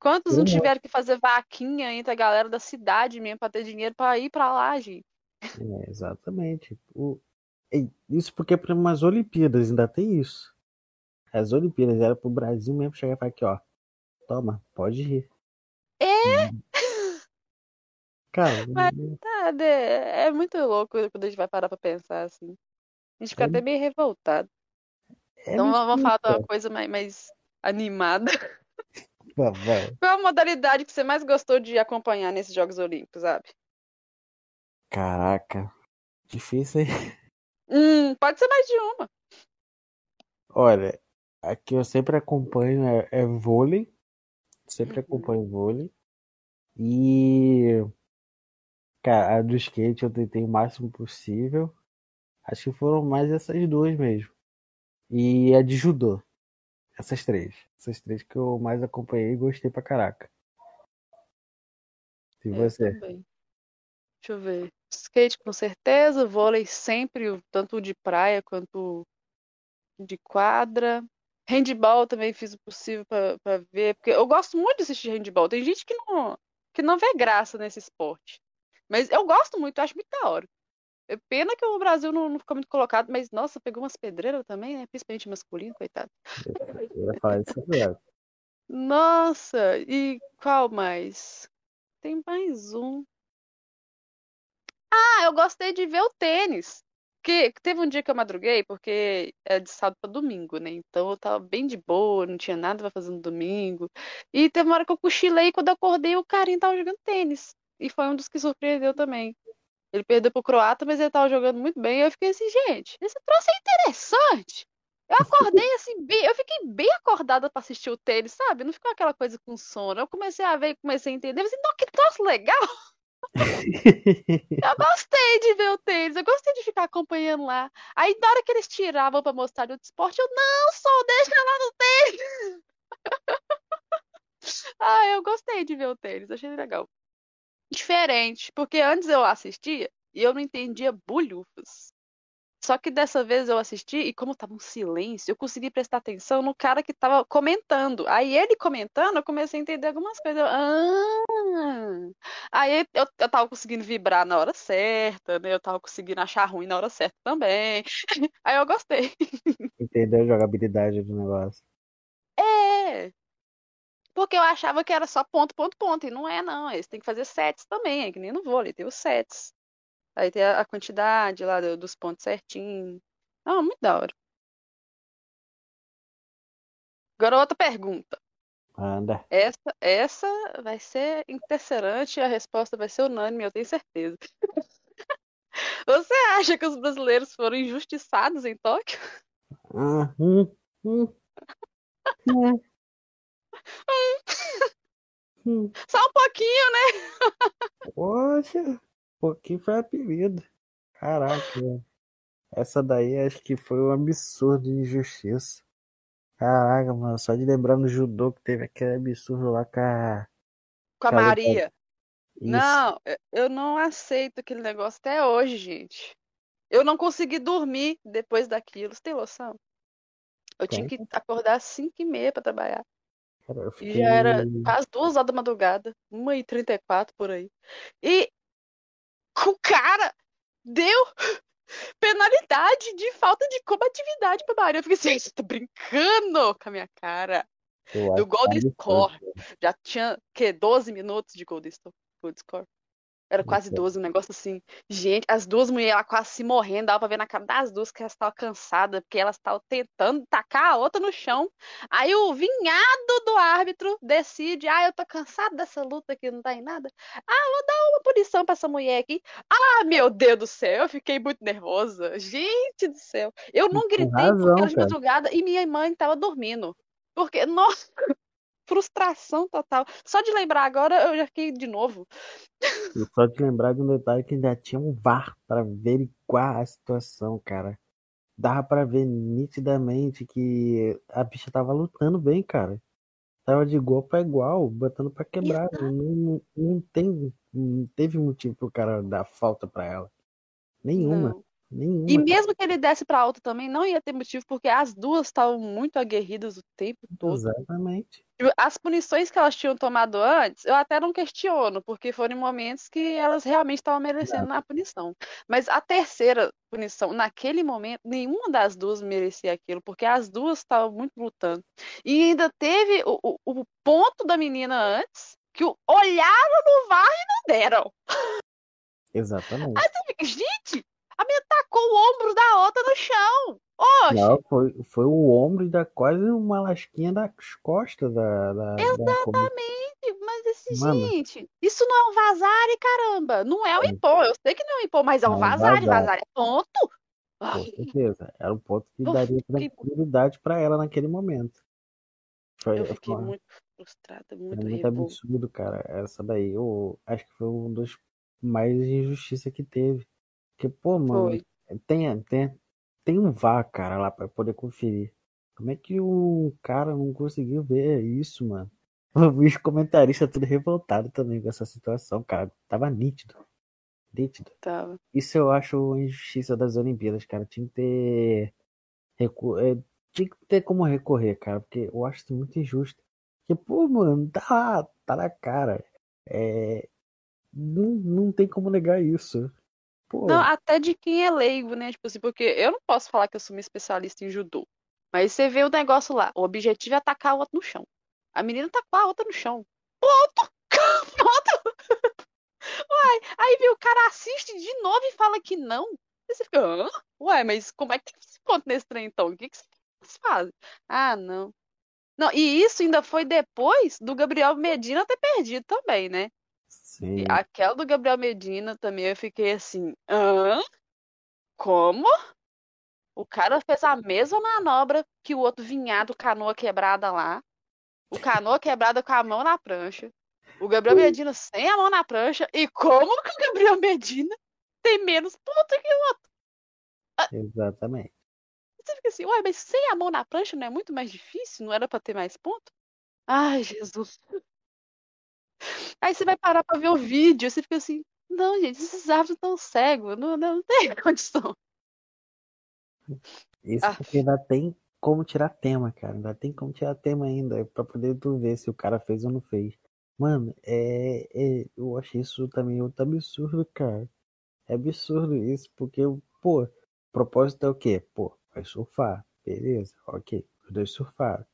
Quantos não tiveram que fazer vaquinha entre a galera da cidade mesmo pra ter dinheiro pra ir pra lá, gente? É, exatamente. O, isso porque para umas Olimpíadas ainda tem isso. As Olimpíadas era pro Brasil mesmo chegar e falar aqui, ó. Toma, pode ir. É, Cara, mas tá, né, é muito louco quando a gente vai parar pra pensar assim. A gente fica É- até meio revoltado. é Então vamos falar de uma coisa mais, mais animada. Qual a modalidade que você mais gostou de acompanhar nesses Jogos Olímpicos, sabe? Caraca, difícil, hein? Hum, pode ser mais de uma. Olha, a que eu sempre acompanho é, é vôlei. Sempre Uhum. acompanho vôlei. E, cara, a do skate eu tentei o máximo possível. Acho que foram mais essas duas mesmo. E a de judô. Essas três. Essas três que eu mais acompanhei e gostei pra caraca. E É, eu você? também. Deixa eu ver. Skate com certeza, vôlei sempre, tanto de praia quanto de quadra. Handball também fiz o possível pra pra ver, porque eu gosto muito de assistir handball. Tem gente que não, que não vê graça nesse esporte. Mas eu gosto muito, acho muito da hora. É pena que o Brasil não, não ficou muito colocado, mas nossa, pegou umas pedreiras também, né? Principalmente masculino, coitado. Eu ia falar isso agora. Nossa, e qual mais? Tem mais um. Ah, eu gostei de ver o tênis. Que teve um dia que eu madruguei, porque é de sábado para domingo, né? Então eu tava bem de boa, não tinha nada pra fazer no domingo. E teve uma hora que eu cochilei, quando eu acordei, o carinha tava jogando tênis. E foi um dos que surpreendeu também. Ele perdeu pro Croata, mas ele tava jogando muito bem. E eu fiquei assim, gente, esse troço é interessante. Eu acordei assim, bem, eu fiquei bem acordada pra assistir o tênis, sabe? Não ficou aquela coisa com sono. Eu comecei a ver e comecei a entender. Eu falei, não, que troço legal! Eu gostei de ver o tênis, eu gostei de ficar acompanhando lá. Aí, na hora que eles tiravam pra mostrar de outro esporte, eu, não, só deixa lá no tênis. Ah, eu gostei de ver o tênis, achei legal. Diferente, porque antes eu assistia e eu não entendia bulhufas. Só que dessa vez eu assisti e como tava um silêncio, eu consegui prestar atenção no cara que tava comentando. Aí ele comentando, eu comecei a entender algumas coisas. Eu, ah! Aí eu, eu tava conseguindo vibrar na hora certa, né? Eu tava conseguindo achar ruim na hora certa também. Aí eu gostei. Entendeu a jogabilidade do negócio. É. Porque eu achava que era só ponto, ponto, ponto. E não é, não. Eles têm que fazer sets também, é que nem no vôlei, tem os sets. Aí tem a quantidade lá do- dos pontos certinho. Ah, muito da hora. Agora outra pergunta. Anda. Essa, essa vai ser interesante, a resposta vai ser unânime, eu tenho certeza. Você acha que os brasileiros foram injustiçados em Tóquio? Ah, hum, hum, hum. Só um pouquinho, né? Poxa, um pouquinho foi apelido. Caraca, essa daí acho que foi um absurdo de injustiça. Caraca, mano, só de lembrar no judô que teve aquele absurdo lá com a. Com a Cara, Maria. Isso. Não, eu- eu não aceito aquele negócio até hoje, gente. Eu não consegui dormir depois daquilo, você tem noção? Eu tinha que acordar às 5 e meia pra trabalhar. Cara, eu E fiquei. já era quase duas horas da madrugada, 1h34 por aí. E o cara deu penalidade de falta de combatividade pra Maria. Eu fiquei assim, você tá brincando com a minha cara. Eu Do Golden. Score. Já tinha, que 12 minutos de Golden Score. Era quase Então. 12, um negócio assim. Gente, as duas mulheres lá quase se morrendo, dava pra ver na cara das duas que elas estavam cansadas, porque elas estavam tentando tacar a outra no chão. Aí o vinhado do árbitro decide: ah, eu tô cansado dessa luta aqui, não tá em nada. Ah, vou dar uma punição pra essa mulher aqui. Ah, meu Deus do céu, eu fiquei muito nervosa. Gente do céu. Eu não gritei razão, porque era de madrugada e minha mãe tava dormindo. Porque, nossa, frustração total. Só de lembrar agora, eu já fiquei de novo. E só de lembrar de um detalhe que ainda tinha um VAR pra averiguar a situação, cara. Dava pra ver nitidamente que a bicha tava lutando bem, cara. Tava de igual pra igual, botando pra quebrar. Não, não, não tem, não teve motivo pro cara dar falta pra ela. Nenhuma. Não. Nenhuma. E mesmo que ele desse pra outra também, não ia ter motivo, porque as duas estavam muito aguerridas o tempo todo. Exatamente. Tipo, As punições que elas tinham tomado antes, eu até não questiono, porque foram em momentos que elas realmente estavam merecendo a punição. Mas a terceira punição, naquele momento, nenhuma das duas merecia aquilo, porque as duas estavam muito lutando. E ainda teve o, o, o ponto da menina antes, que o- olharam no VAR e não deram. Exatamente. Aí gente, a menina tacou o ombro da outra no chão. Oxe, Não, foi, foi o ombro e dá quase uma lasquinha das costas da. da da exatamente. Mas esse, Mano. gente, isso não é um vazare, caramba. Não é um É. impor. Eu sei que não é um impor, mas é um É vazare. vazare. É ponto. Com certeza. Era um ponto que daria tranquilidade pra ela naquele momento. Foi, eu fiquei foi- muito frustrada, foi muito muito absurdo, cara. Essa daí, eu acho que foi um dos mais injustiça que teve. Porque, pô, mano, Foi. tem, tem, tem um VAR, cara, lá pra poder conferir. Como é que o cara não conseguiu ver isso, mano? Eu vi os comentaristas tudo revoltados também com essa situação, cara. Tava nítido. Nítido. Tava. Isso eu acho injustiça das Olimpíadas, cara. Tinha que ter. recu- é, Tinha que ter como recorrer, cara, porque eu acho isso muito injusto. Porque, pô, mano, tá, tá na cara. É, não, não tem como negar isso. Pô, Não, até de quem é leigo, né? Tipo assim, porque eu não posso falar que eu sou uma especialista em judô. Mas você vê o negócio lá. O objetivo é atacar o outro no chão. A menina tacou a outra no chão. Ponto! Pronto! Uai, aí o cara assiste de novo e fala que não. Aí você fica, hã? Ué, mas como é que se conta nesse trem então? O que, que vocês fazem? Ah, não. Não, e isso ainda foi depois do Gabriel Medina ter perdido também, né? Sim. Aquela do Gabriel Medina também eu fiquei assim, hã? Como? O cara fez a mesma manobra que o outro vinhado canoa quebrada lá. O canoa quebrada com a mão na prancha. O Gabriel Medina sem a mão na prancha. E como que o Gabriel Medina tem menos ponto que o outro? Exatamente. Você fica assim, ué, mas sem a mão na prancha não é muito mais difícil? Não era pra ter mais ponto? Ai, Jesus. Aí você vai parar pra ver o vídeo, você fica assim, não, gente, esses árbitros estão cegos, não, não, não tem condição. Isso Ah. porque ainda tem como tirar tema, cara. Ainda tem como tirar tema ainda, pra poder tu ver se o cara fez ou não fez. Mano, é, é- eu achei isso também outro absurdo, cara. É absurdo isso, porque, pô, o propósito é o quê? Pô, vai surfar. Beleza, ok. Os dois surfaram.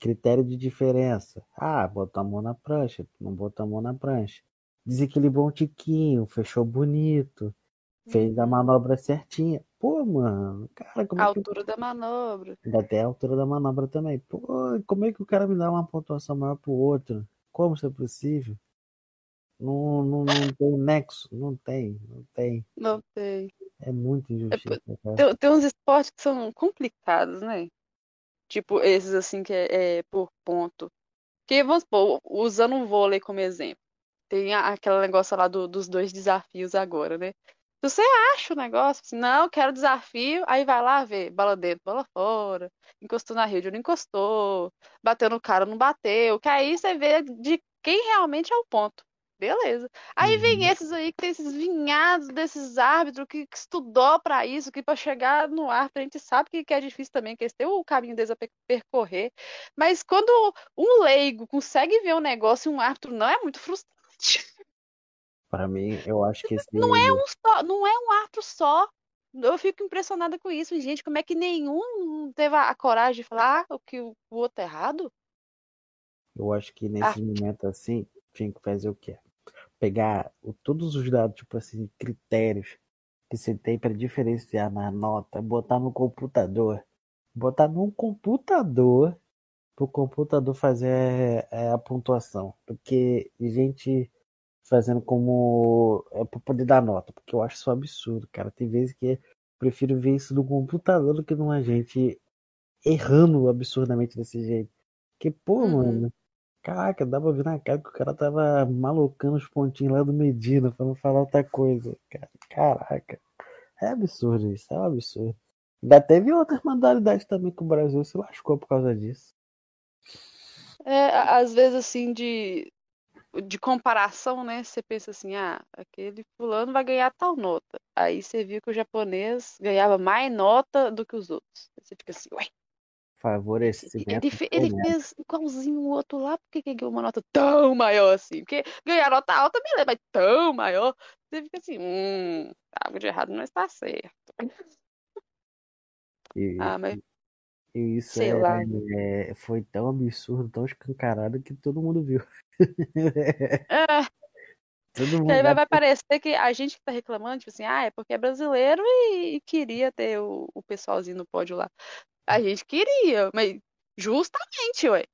Critério de diferença. Ah, botou a mão na prancha, não botou a mão na prancha. Desequilibrou um tiquinho, fechou bonito, fez a Uhum. manobra certinha. Pô, mano, cara, como A é que altura da manobra. Ainda tem a altura da manobra também. Pô, como é que o cara me dá uma pontuação maior pro outro? Como isso é possível? Não, não, não tem nexo. Não tem, não tem. Não tem. É muito injustiça, cara. Tem, tem uns esportes que são complicados, né? Tipo, esses assim que é, é por ponto. Porque, vamos supor, usando o vôlei como exemplo. Tem aquele negócio lá do- dos dois desafios agora, né? Você acha o negócio, assim, não, quero desafio, aí vai lá ver, bola dentro, bola fora, encostou na rede, não encostou, bateu no cara, não bateu, que aí você vê de quem realmente é o ponto. Beleza. Aí vem Uhum. esses aí que tem esses vinhados desses árbitros que, que estudou pra isso, que pra chegar no árbitro a gente sabe que, que é difícil também, que eles têm o caminho deles a pe- percorrer. Mas quando um leigo consegue ver um negócio e um árbitro não, é muito frustrante. Pra mim, eu acho que esse. Não é um só, não é um árbitro só. Eu fico impressionada com isso, gente. Como é que nenhum teve a a coragem de falar o que o o outro é errado? Eu acho que Ah. nesse momento assim, tinha que fazer o quê? Pegar o- todos os dados, tipo assim, critérios que você tem para diferenciar na nota, botar no computador. Botar num computador pro computador fazer é, a pontuação. Porque gente fazendo como. É pra poder dar nota. Porque eu acho isso um absurdo, cara. Tem vezes que eu prefiro ver isso no computador do que numa gente errando absurdamente desse jeito. Porque, pô, Uhum. mano. Caraca, dá pra ver na cara que o cara tava malocando os pontinhos lá do Medina pra não falar outra coisa. Cara, Caraca. É absurdo isso, é um absurdo. Ainda teve outras modalidades também que o Brasil se lascou por causa disso. É, às vezes, assim, de, de comparação, né? Você pensa assim, ah, aquele fulano vai ganhar tal nota. aí você viu que o japonês ganhava mais nota do que os outros. Aí Você fica assim, ué, Favorecimento. ele, ele fez igualzinho o outro lá, por que ganhou uma nota tão maior assim? Porque ganhar nota alta, beleza, mas tão maior. Você fica assim, hum, algo de errado não está certo. E, Ah, mas e isso sei é, lá. é- foi tão absurdo, tão escancarado que todo mundo viu. É, todo mundo vai vai parecer que a gente que tá reclamando, tipo assim, ah, é porque é brasileiro e, e queria ter o, o pessoalzinho no pódio lá. A gente queria, mas justamente, ué.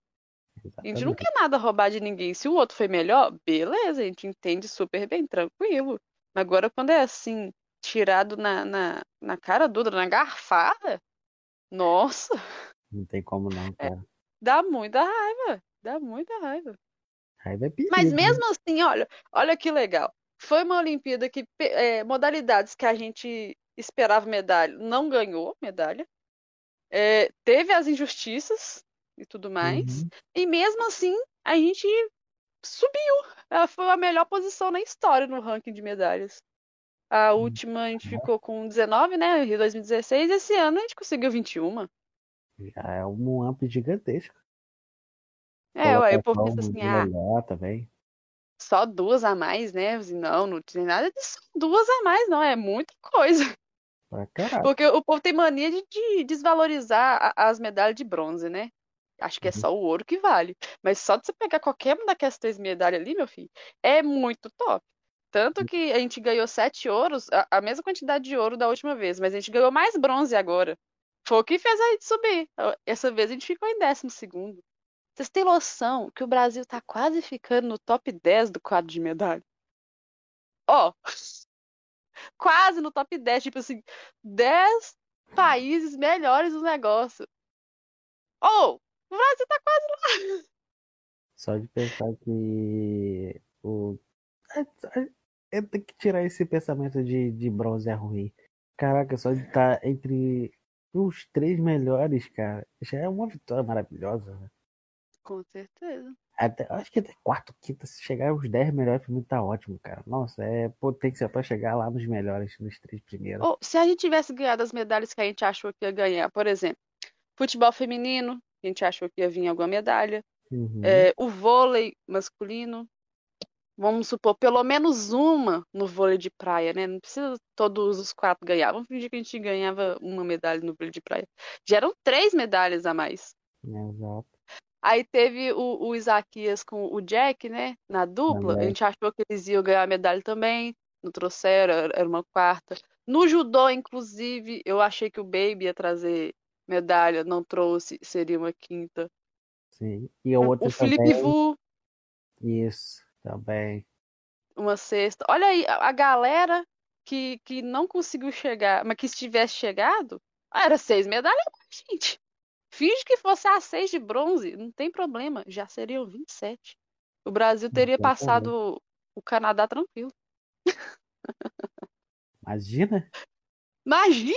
A gente não quer nada roubar de ninguém. Se o outro foi melhor, beleza, a gente entende super bem, tranquilo. Agora, quando é assim, tirado na, na, na cara dura, na garfada, nossa, Não tem como não, é, cara. dá muita raiva. Dá muita raiva. Raiva é Mas perigo, né? mesmo assim, olha, olha que legal. Foi uma Olimpíada que é, modalidades que a gente esperava medalha, não ganhou medalha. É, teve as injustiças e tudo mais. Uhum. E mesmo assim, a gente subiu. Ela foi a melhor posição na história no ranking de medalhas. A última a gente ficou com 19, né? Rio 2016. Esse ano a gente conseguiu 21. Já é um amp gigantesco. É, ué, o povo pensa assim, ah, também. só duas a mais, né? Não, não tem nada de só duas a mais, não. É muita coisa. Pra caralho. Porque o povo tem mania de, de desvalorizar a- as medalhas de bronze, né? Acho que é só o ouro que vale. Mas só de você pegar qualquer uma daquelas três medalhas ali, meu filho, é muito top. Tanto que a gente ganhou sete ouros, a, a mesma quantidade de ouro da última vez, mas a gente ganhou mais bronze agora. Foi o que fez a gente subir. Essa vez a gente ficou em décimo segundo. Vocês têm noção que o Brasil tá quase ficando no top 10 do quadro de medalha? Ó, quase no top 10, tipo assim, 10 países melhores do negócio. Ou, o Brasil tá quase lá. Só de pensar que o. é- é- é tem que tirar esse pensamento de, de bronze é ruim. Caraca, só de estar entre os três melhores, cara, já é uma vitória maravilhosa. né? Com certeza. Até, acho que até quarto, quinto, se chegar aos 10 melhores, mim tá ótimo, cara. Nossa, é potência pra chegar lá nos melhores, nos três primeiros. Ou, se a gente tivesse ganhado as medalhas que a gente achou que ia ganhar, por exemplo, futebol feminino, a gente achou que ia vir alguma medalha. Uhum. É, o vôlei masculino, vamos supor, pelo menos uma no vôlei de praia, né? Não precisa todos os quatro ganhar. Vamos fingir que a gente ganhava uma medalha no vôlei de praia. Já eram três medalhas a mais. Exato. Aí teve o, o Isaquias com o Jack, né? Na dupla. A Também. gente achou que eles iam ganhar a medalha também. Não trouxeram, era uma quarta. No judô, inclusive, eu achei que o Baby ia trazer medalha, não trouxe, seria uma quinta. Sim. E o Felipe. Vu, Isso, também. uma sexta. Olha aí, a a galera que, que não conseguiu chegar, mas que se tivesse chegado, ah, era seis medalhas, a gente. Finge que fosse a seis de bronze, não tem problema, já seriam 27. O Brasil teria passado o Canadá tranquilo. Imagina? Imagina!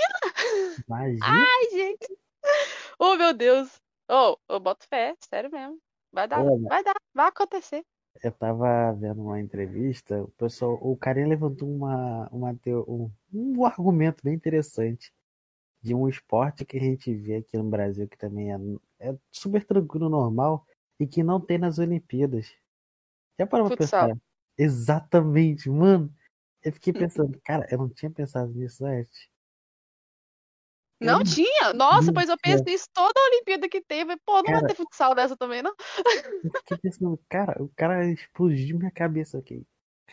Imagina. Ai, gente! Oh, meu Deus! Oh, eu boto fé, sério mesmo. Vai dar, Olha. vai dar, vai acontecer. Eu tava vendo uma entrevista, o pessoal, o carinha levantou uma, uma um, um argumento bem interessante de um esporte que a gente vê aqui no Brasil que também é, é super tranquilo, normal e que não tem nas Olimpíadas. Já parou pra pensar? Exatamente, mano. Eu fiquei pensando, cara, eu não tinha pensado nisso antes. Eu Não tinha? Nossa, Não pois eu penso nisso toda a Olimpíada que teve. Pô, não vai Cara- ter futsal dessa também, não? Eu fiquei pensando, cara, o cara explodiu minha cabeça aqui.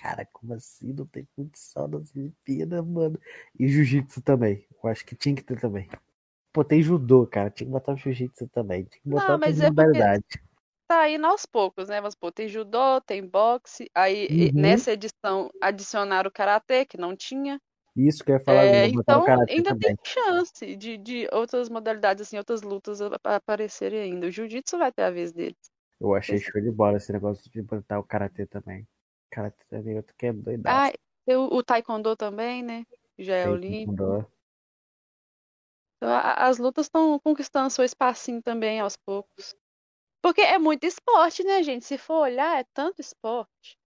Cara, como assim não tem futsal nas Olimpíadas, mano? E jiu-jitsu também. Eu acho que tinha que ter também. Pô, tem judô, cara. Tinha que botar o jiu-jitsu também. Tinha que Não, botar mas outra é modalidade. Tá indo aos poucos, né? Vamos supor, tem judô, tem boxe. Aí, Uhum. nessa edição, adicionaram o karatê, que não tinha. Isso que eu ia falar É, agora, botar o então, ainda também. tem chance de, de outras modalidades, assim, outras lutas aparecerem ainda. O jiu-jitsu vai ter a vez deles. Eu achei show de bola esse negócio de botar o karatê também. Karatê também, outro que é doidaço. Ah, tem o, o taekwondo também, né? Já é olímpico. Então, a- as lutas estão conquistando seu espacinho também aos poucos. Porque é muito esporte, né, gente? Se for olhar, é tanto esporte.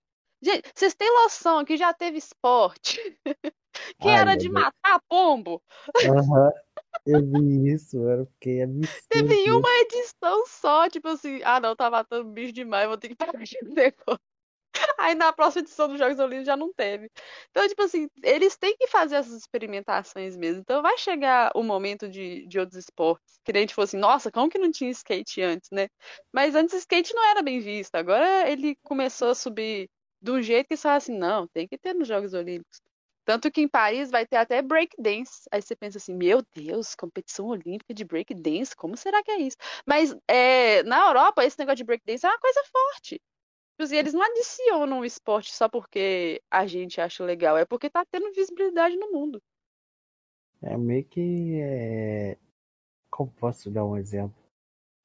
Gente, vocês têm noção que já teve esporte Que Ai, era de Deus. matar pombo. Aham. Eu vi isso. Eu fiquei absurdo. Teve uma edição só, tipo assim, ah não, tá matando bicho demais, vou ter que parar de negócio. Aí na próxima edição dos Jogos Olímpicos já não teve. Então, tipo assim, eles têm que fazer essas experimentações mesmo. Então vai chegar o momento de, de outros esportes. Que nem a gente fosse assim, nossa, como que não tinha skate antes, né? Mas antes skate não era bem visto. Agora ele começou a subir de um jeito que você fala assim, não, tem que ter nos Jogos Olímpicos. Tanto que em Paris vai ter até breakdance. Aí você pensa assim, meu Deus, competição olímpica de breakdance, como será que é isso? Mas é, na Europa, esse negócio de breakdance é uma coisa forte. Assim, eles não adicionam o esporte só porque a gente acha legal, é porque tá tendo visibilidade no mundo. É meio que. É... Como posso dar um exemplo?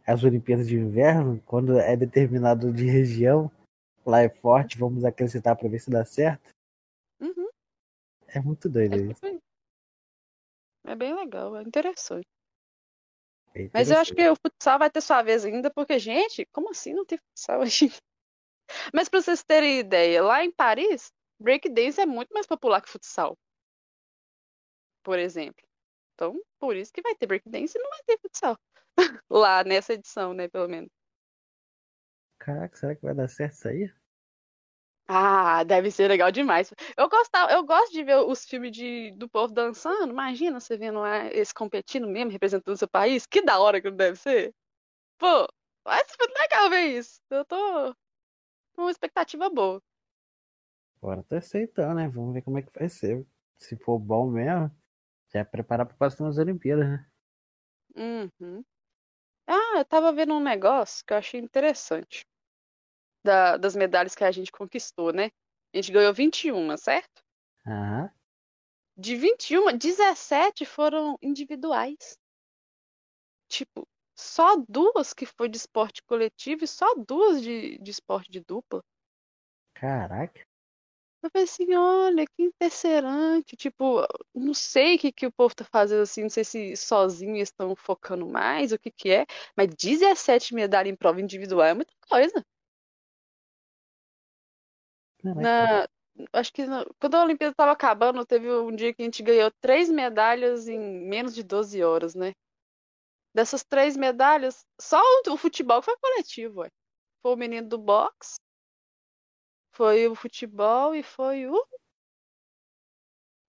As Olimpíadas de Inverno, quando é determinado de região, lá é forte, vamos acrescentar para ver se dá certo. Uhum, É muito doido é, isso. isso. É bem legal, é interessante. É Mas eu acho que o futsal vai ter sua vez ainda, porque, gente, como assim não tem futsal ainda? Mas pra vocês terem ideia, lá em Paris, breakdance é muito mais popular que futsal, por exemplo. Então, por isso que vai ter breakdance e não vai ter futsal. Lá nessa edição, né, pelo menos. Caraca, será que vai dar certo isso aí? Ah, deve ser legal demais. Eu gostava, eu gosto de ver os filmes de, do povo dançando. Imagina você vendo lá eles competindo mesmo, representando o seu país. Que da hora que não deve ser. Pô, vai ser muito legal ver isso. Eu tô com uma expectativa boa. Bora torcer então, né? Vamos ver como é que vai ser. Se for bom mesmo, já preparar para próximas Olimpíadas, né? Uhum. Ah, eu tava vendo um negócio que eu achei interessante. Da, das medalhas que a gente conquistou, né? A gente ganhou 21, certo? Aham. De 21, 17 foram individuais. Tipo, só duas que foi de esporte coletivo e só duas de, de esporte de dupla. Caraca. Eu falei assim, olha, que interessante. Tipo, não sei o que, que o povo tá fazendo assim, não sei se sozinho estão focando mais, o que que é, mas 17 medalhas em prova individual é muita coisa. Caraca. Na, acho que na- quando a Olimpíada estava acabando, teve um dia que a gente ganhou três medalhas em menos de 12 horas, né? Dessas três medalhas, só o, o futebol foi coletivo, ué. Foi o menino do boxe, foi o futebol e foi o. O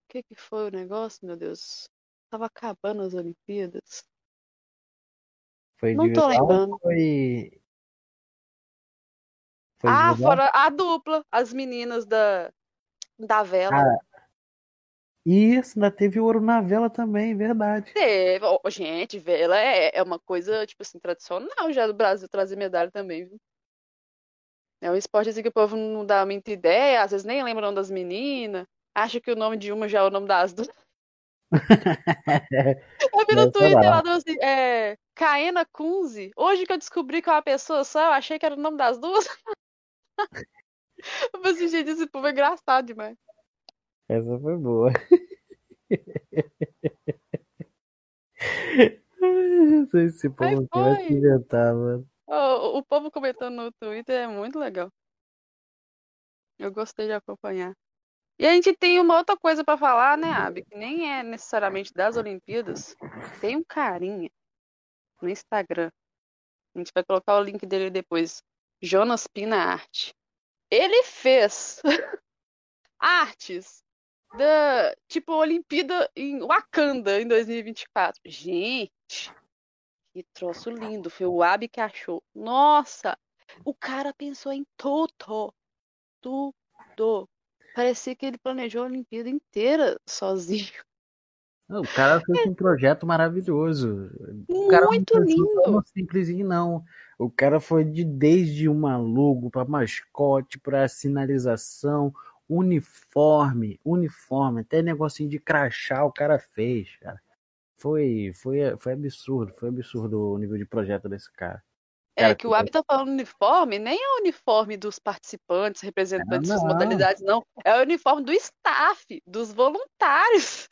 que que foi o negócio, meu Deus? Tava acabando as Olimpíadas. Foi Não tô lembrando. foi. Foi Ah, fora a dupla, as meninas da, da vela. Ah, isso, ainda teve ouro na vela também, verdade. Teve. Ó, gente, vela é, é uma coisa, tipo assim, tradicional já do Brasil trazer medalha também, viu? É um esporte assim que o povo não dá muita ideia, às vezes nem lembra o nome das meninas, acha que o nome de uma já é o nome das duas. Eu vi no Twitter, ela deu assim, é, Kaena Kunze. Hoje que eu descobri que é uma pessoa só, eu achei que era o nome das duas. Eu falei assim, gente, esse povo é engraçado demais. Essa foi boa. Ai, Jesus, esse povo se foi. inventar, mano. O, o povo comentando no Twitter é muito legal. Eu gostei de acompanhar. E a gente tem uma outra coisa pra falar, né, Abi? Que nem é necessariamente das Olimpíadas. Tem um carinha no Instagram. A gente vai colocar o link dele depois. Jonas Pina Arte. Ele fez artes da, tipo, Olimpíada em Wakanda em 2024. Gente, que troço lindo. Foi o Abi que achou. Nossa, o cara pensou em tudo. Tudo. Parecia que ele planejou a Olimpíada inteira sozinho. O cara fez um projeto maravilhoso. O cara não Muito só lindo. simplesinho, não. O cara foi de desde uma logo para mascote, para sinalização, uniforme, uniforme, até negocinho de crachá o cara fez, cara. Foi, foi, foi absurdo, foi absurdo o nível de projeto desse cara. É Cara, que o Abi tá falando uniforme, nem é o uniforme dos participantes, representantes das não. modalidades, não. É o uniforme do staff, dos voluntários.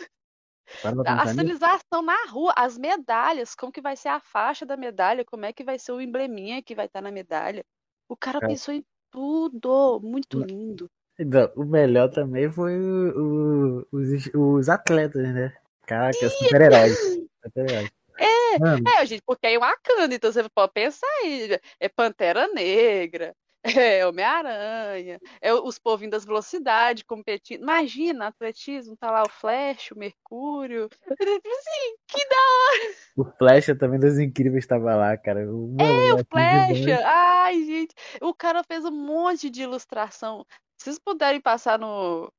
A sinalização na rua, as medalhas, como que vai ser a faixa da medalha, como é que vai ser o embleminha que vai estar na medalha. O cara É. pensou em tudo, muito lindo. Então, o melhor também foi o, o, os, os atletas, né? Caraca, super-heróis. Super é, Mano. é, gente, porque é Wakanda, então você pode pensar aí, é Pantera Negra, é Homem-Aranha, é os povinhos das velocidades competindo. Imagina, atletismo, tá lá o Flash, o Mercúrio. Assim, que da hora! O Flash também das incríveis estava lá, cara. O é, o Flash! Ai, gente, o cara fez um monte de ilustração. Se vocês puderem passar no,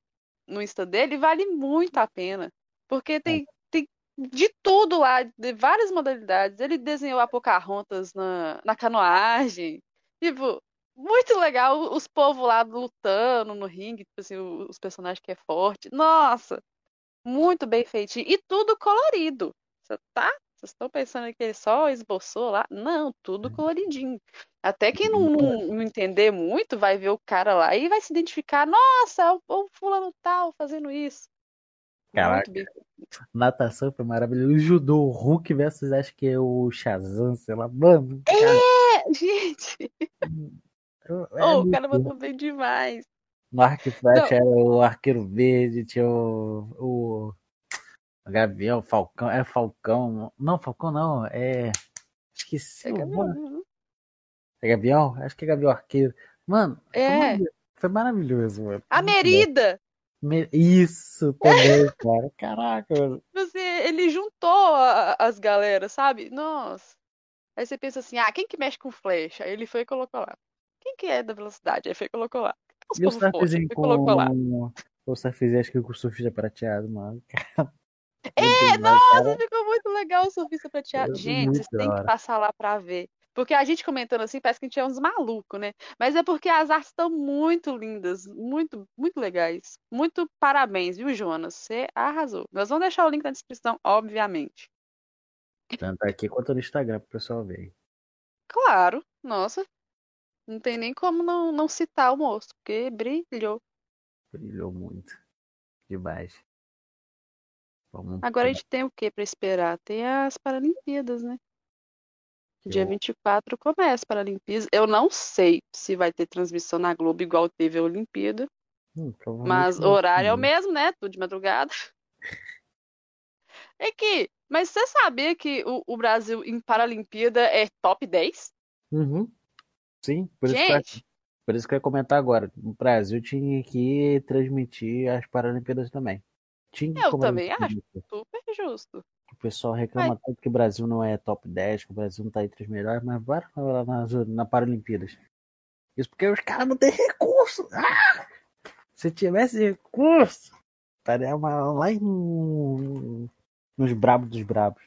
no Insta dele, vale muito a pena. Porque tem, tem de tudo lá, de várias modalidades. Ele desenhou a Pocahontas na, na canoagem. Tipo, muito legal os povos lá lutando no ringue, tipo assim, os personagens que é forte. Nossa, muito bem feito. E tudo colorido. Tá? Vocês estão pensando que ele só esboçou lá? Não, tudo hum. coloridinho. Até quem não, não, não, entender muito vai ver o cara lá e vai se identificar. Nossa, o, o fulano tal fazendo isso. Caraca. Natação foi maravilhoso. O judô, o Hulk versus acho que é o Shazam, sei lá. Mano. É, gente. É oh, o cara mandou bem demais. No arco e flecha era o arqueiro verde, tinha o, o, o Gavião, Falcão, é Falcão, não, Falcão não, é, esqueci é o é Gavião? Acho que é Gavião Arqueiro. Mano, é. foi, maravilhoso, mano. A Merida! Isso também, cara. Caraca, mano. Você, ele juntou a, as galera, sabe? Nossa. Aí você pensa assim, ah, quem que mexe com flecha? Aí ele foi e colocou lá. Quem que é da velocidade? Aí foi e colocou lá. Os e o surfzinho com... colocou lá. O surfzinho, acho que o surfista prateado, mano. É, nossa, cara. ficou muito legal o surfista prateado. Gente, vocês têm que passar lá pra ver. Porque a gente comentando assim, parece que a gente é uns malucos, né? Mas é porque as artes estão muito lindas, muito, muito legais. Muito parabéns, viu, Jonas? Você arrasou. Nós vamos deixar o link na descrição, obviamente. Tanto aqui quanto no Instagram pro pessoal ver. Claro, nossa, não tem nem como não, não citar o moço, porque brilhou. Brilhou muito. Demais. Vamos Agora a gente tem o que para esperar? Tem as Paralimpíadas, né? Eu... Dia 24 começa as Paralimpíadas. Eu não sei se vai ter transmissão na Globo igual teve a Olimpíada. Hum, mas o horário é o mesmo, né? Tudo de madrugada. É que, mas você sabia que o, o Brasil em Paralimpíada é top 10? Uhum. Sim, por isso, que, por isso que eu ia comentar agora. O Brasil tinha que transmitir as Paralimpíadas também. Tinha eu também acho super justo. O pessoal reclama tanto que o Brasil não é top 10, que o Brasil não tá entre os melhores, mas vai lá nas, na Paralimpíadas. Isso porque os caras não têm recurso. Ah! Se tivesse recurso, estaria lá em, nos brabos dos brabos.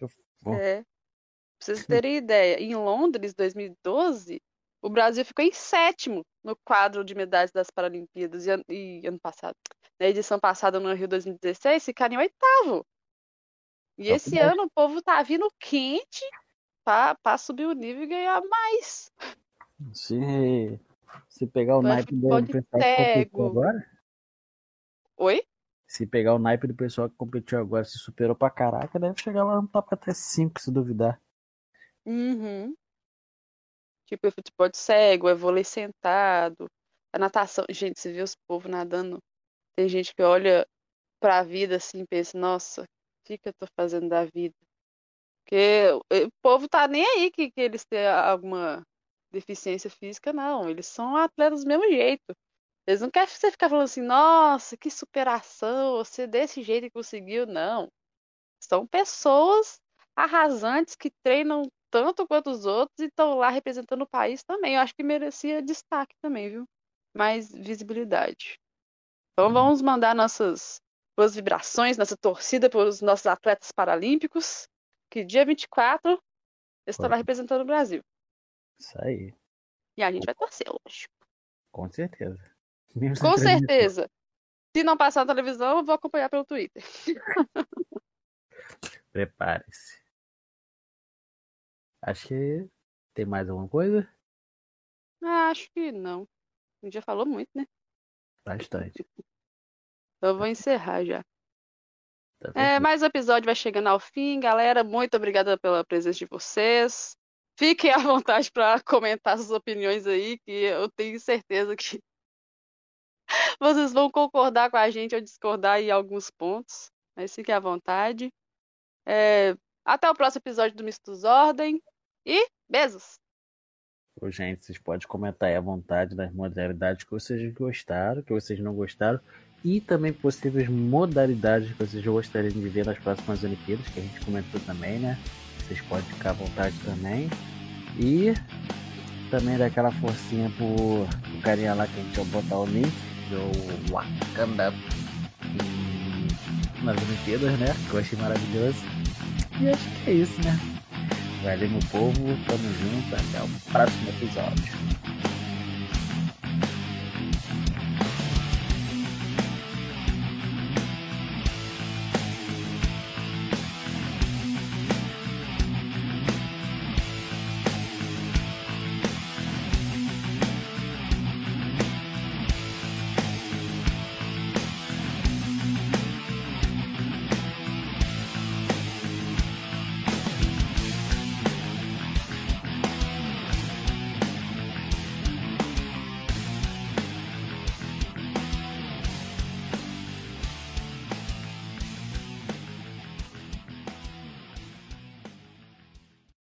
Eu, é. Pra vocês terem ideia, em Londres, 2012, o Brasil ficou em sétimo no quadro de medalhas das Paralimpíadas. E, e ano passado, na edição passada, no Rio 2016, ficaram em oitavo. E esse ano o povo tá vindo quente para subir o nível e ganhar mais. Se, se pegar o naipe do pessoal que competiu agora. Oi? Se pegar o naipe do pessoal que competiu agora, se superou pra caraca, deve chegar lá no top até 5, se duvidar. Uhum. Tipo, é futebol de cego, é vôlei sentado, a natação. Gente, você vê os povos nadando. Tem gente que olha pra vida assim e pensa, nossa, o que, que eu tô fazendo da vida? Porque o povo tá nem aí que, que eles têm alguma deficiência física, não. Eles são atletas do mesmo jeito. Eles não querem você ficar falando assim, nossa, que superação, você desse jeito conseguiu, não. São pessoas arrasantes que treinam tanto quanto os outros e estão lá representando o país também. Eu acho que merecia destaque também, viu? Mais visibilidade. Então uhum. vamos mandar nossas boas vibrações, nossa torcida para os nossos atletas paralímpicos, que dia 24 estará representando o Brasil. Isso aí. E a gente vai torcer, lógico. Com certeza. Com certeza. Se não passar na televisão, eu vou acompanhar pelo Twitter. Prepare-se. Acho que tem mais alguma coisa? Acho que não. A gente já falou muito, né? Bastante. Então eu vou encerrar já. Tá é, mais um episódio vai chegando ao fim, galera. Muito obrigada pela presença de vocês. Fiquem à vontade para comentar suas opiniões aí, que eu tenho certeza que Vocês vão concordar com a gente ou discordar em alguns pontos, mas fiquem à vontade. É, até o próximo episódio do Mistos Ordem e beijos! Ô, gente, vocês podem comentar aí à vontade das modalidades que vocês gostaram, que vocês não gostaram, e também possíveis modalidades que vocês gostariam de ver nas próximas Olimpíadas, que a gente comentou também, né? Vocês podem ficar à vontade também. E também dar aquela forcinha pro, pro carinha lá que a gente vai botar o link do Wakanda nas Olimpíadas, né? Que eu achei maravilhoso. E acho que é isso, né? Valeu, meu povo. Tamo junto. Até o próximo episódio.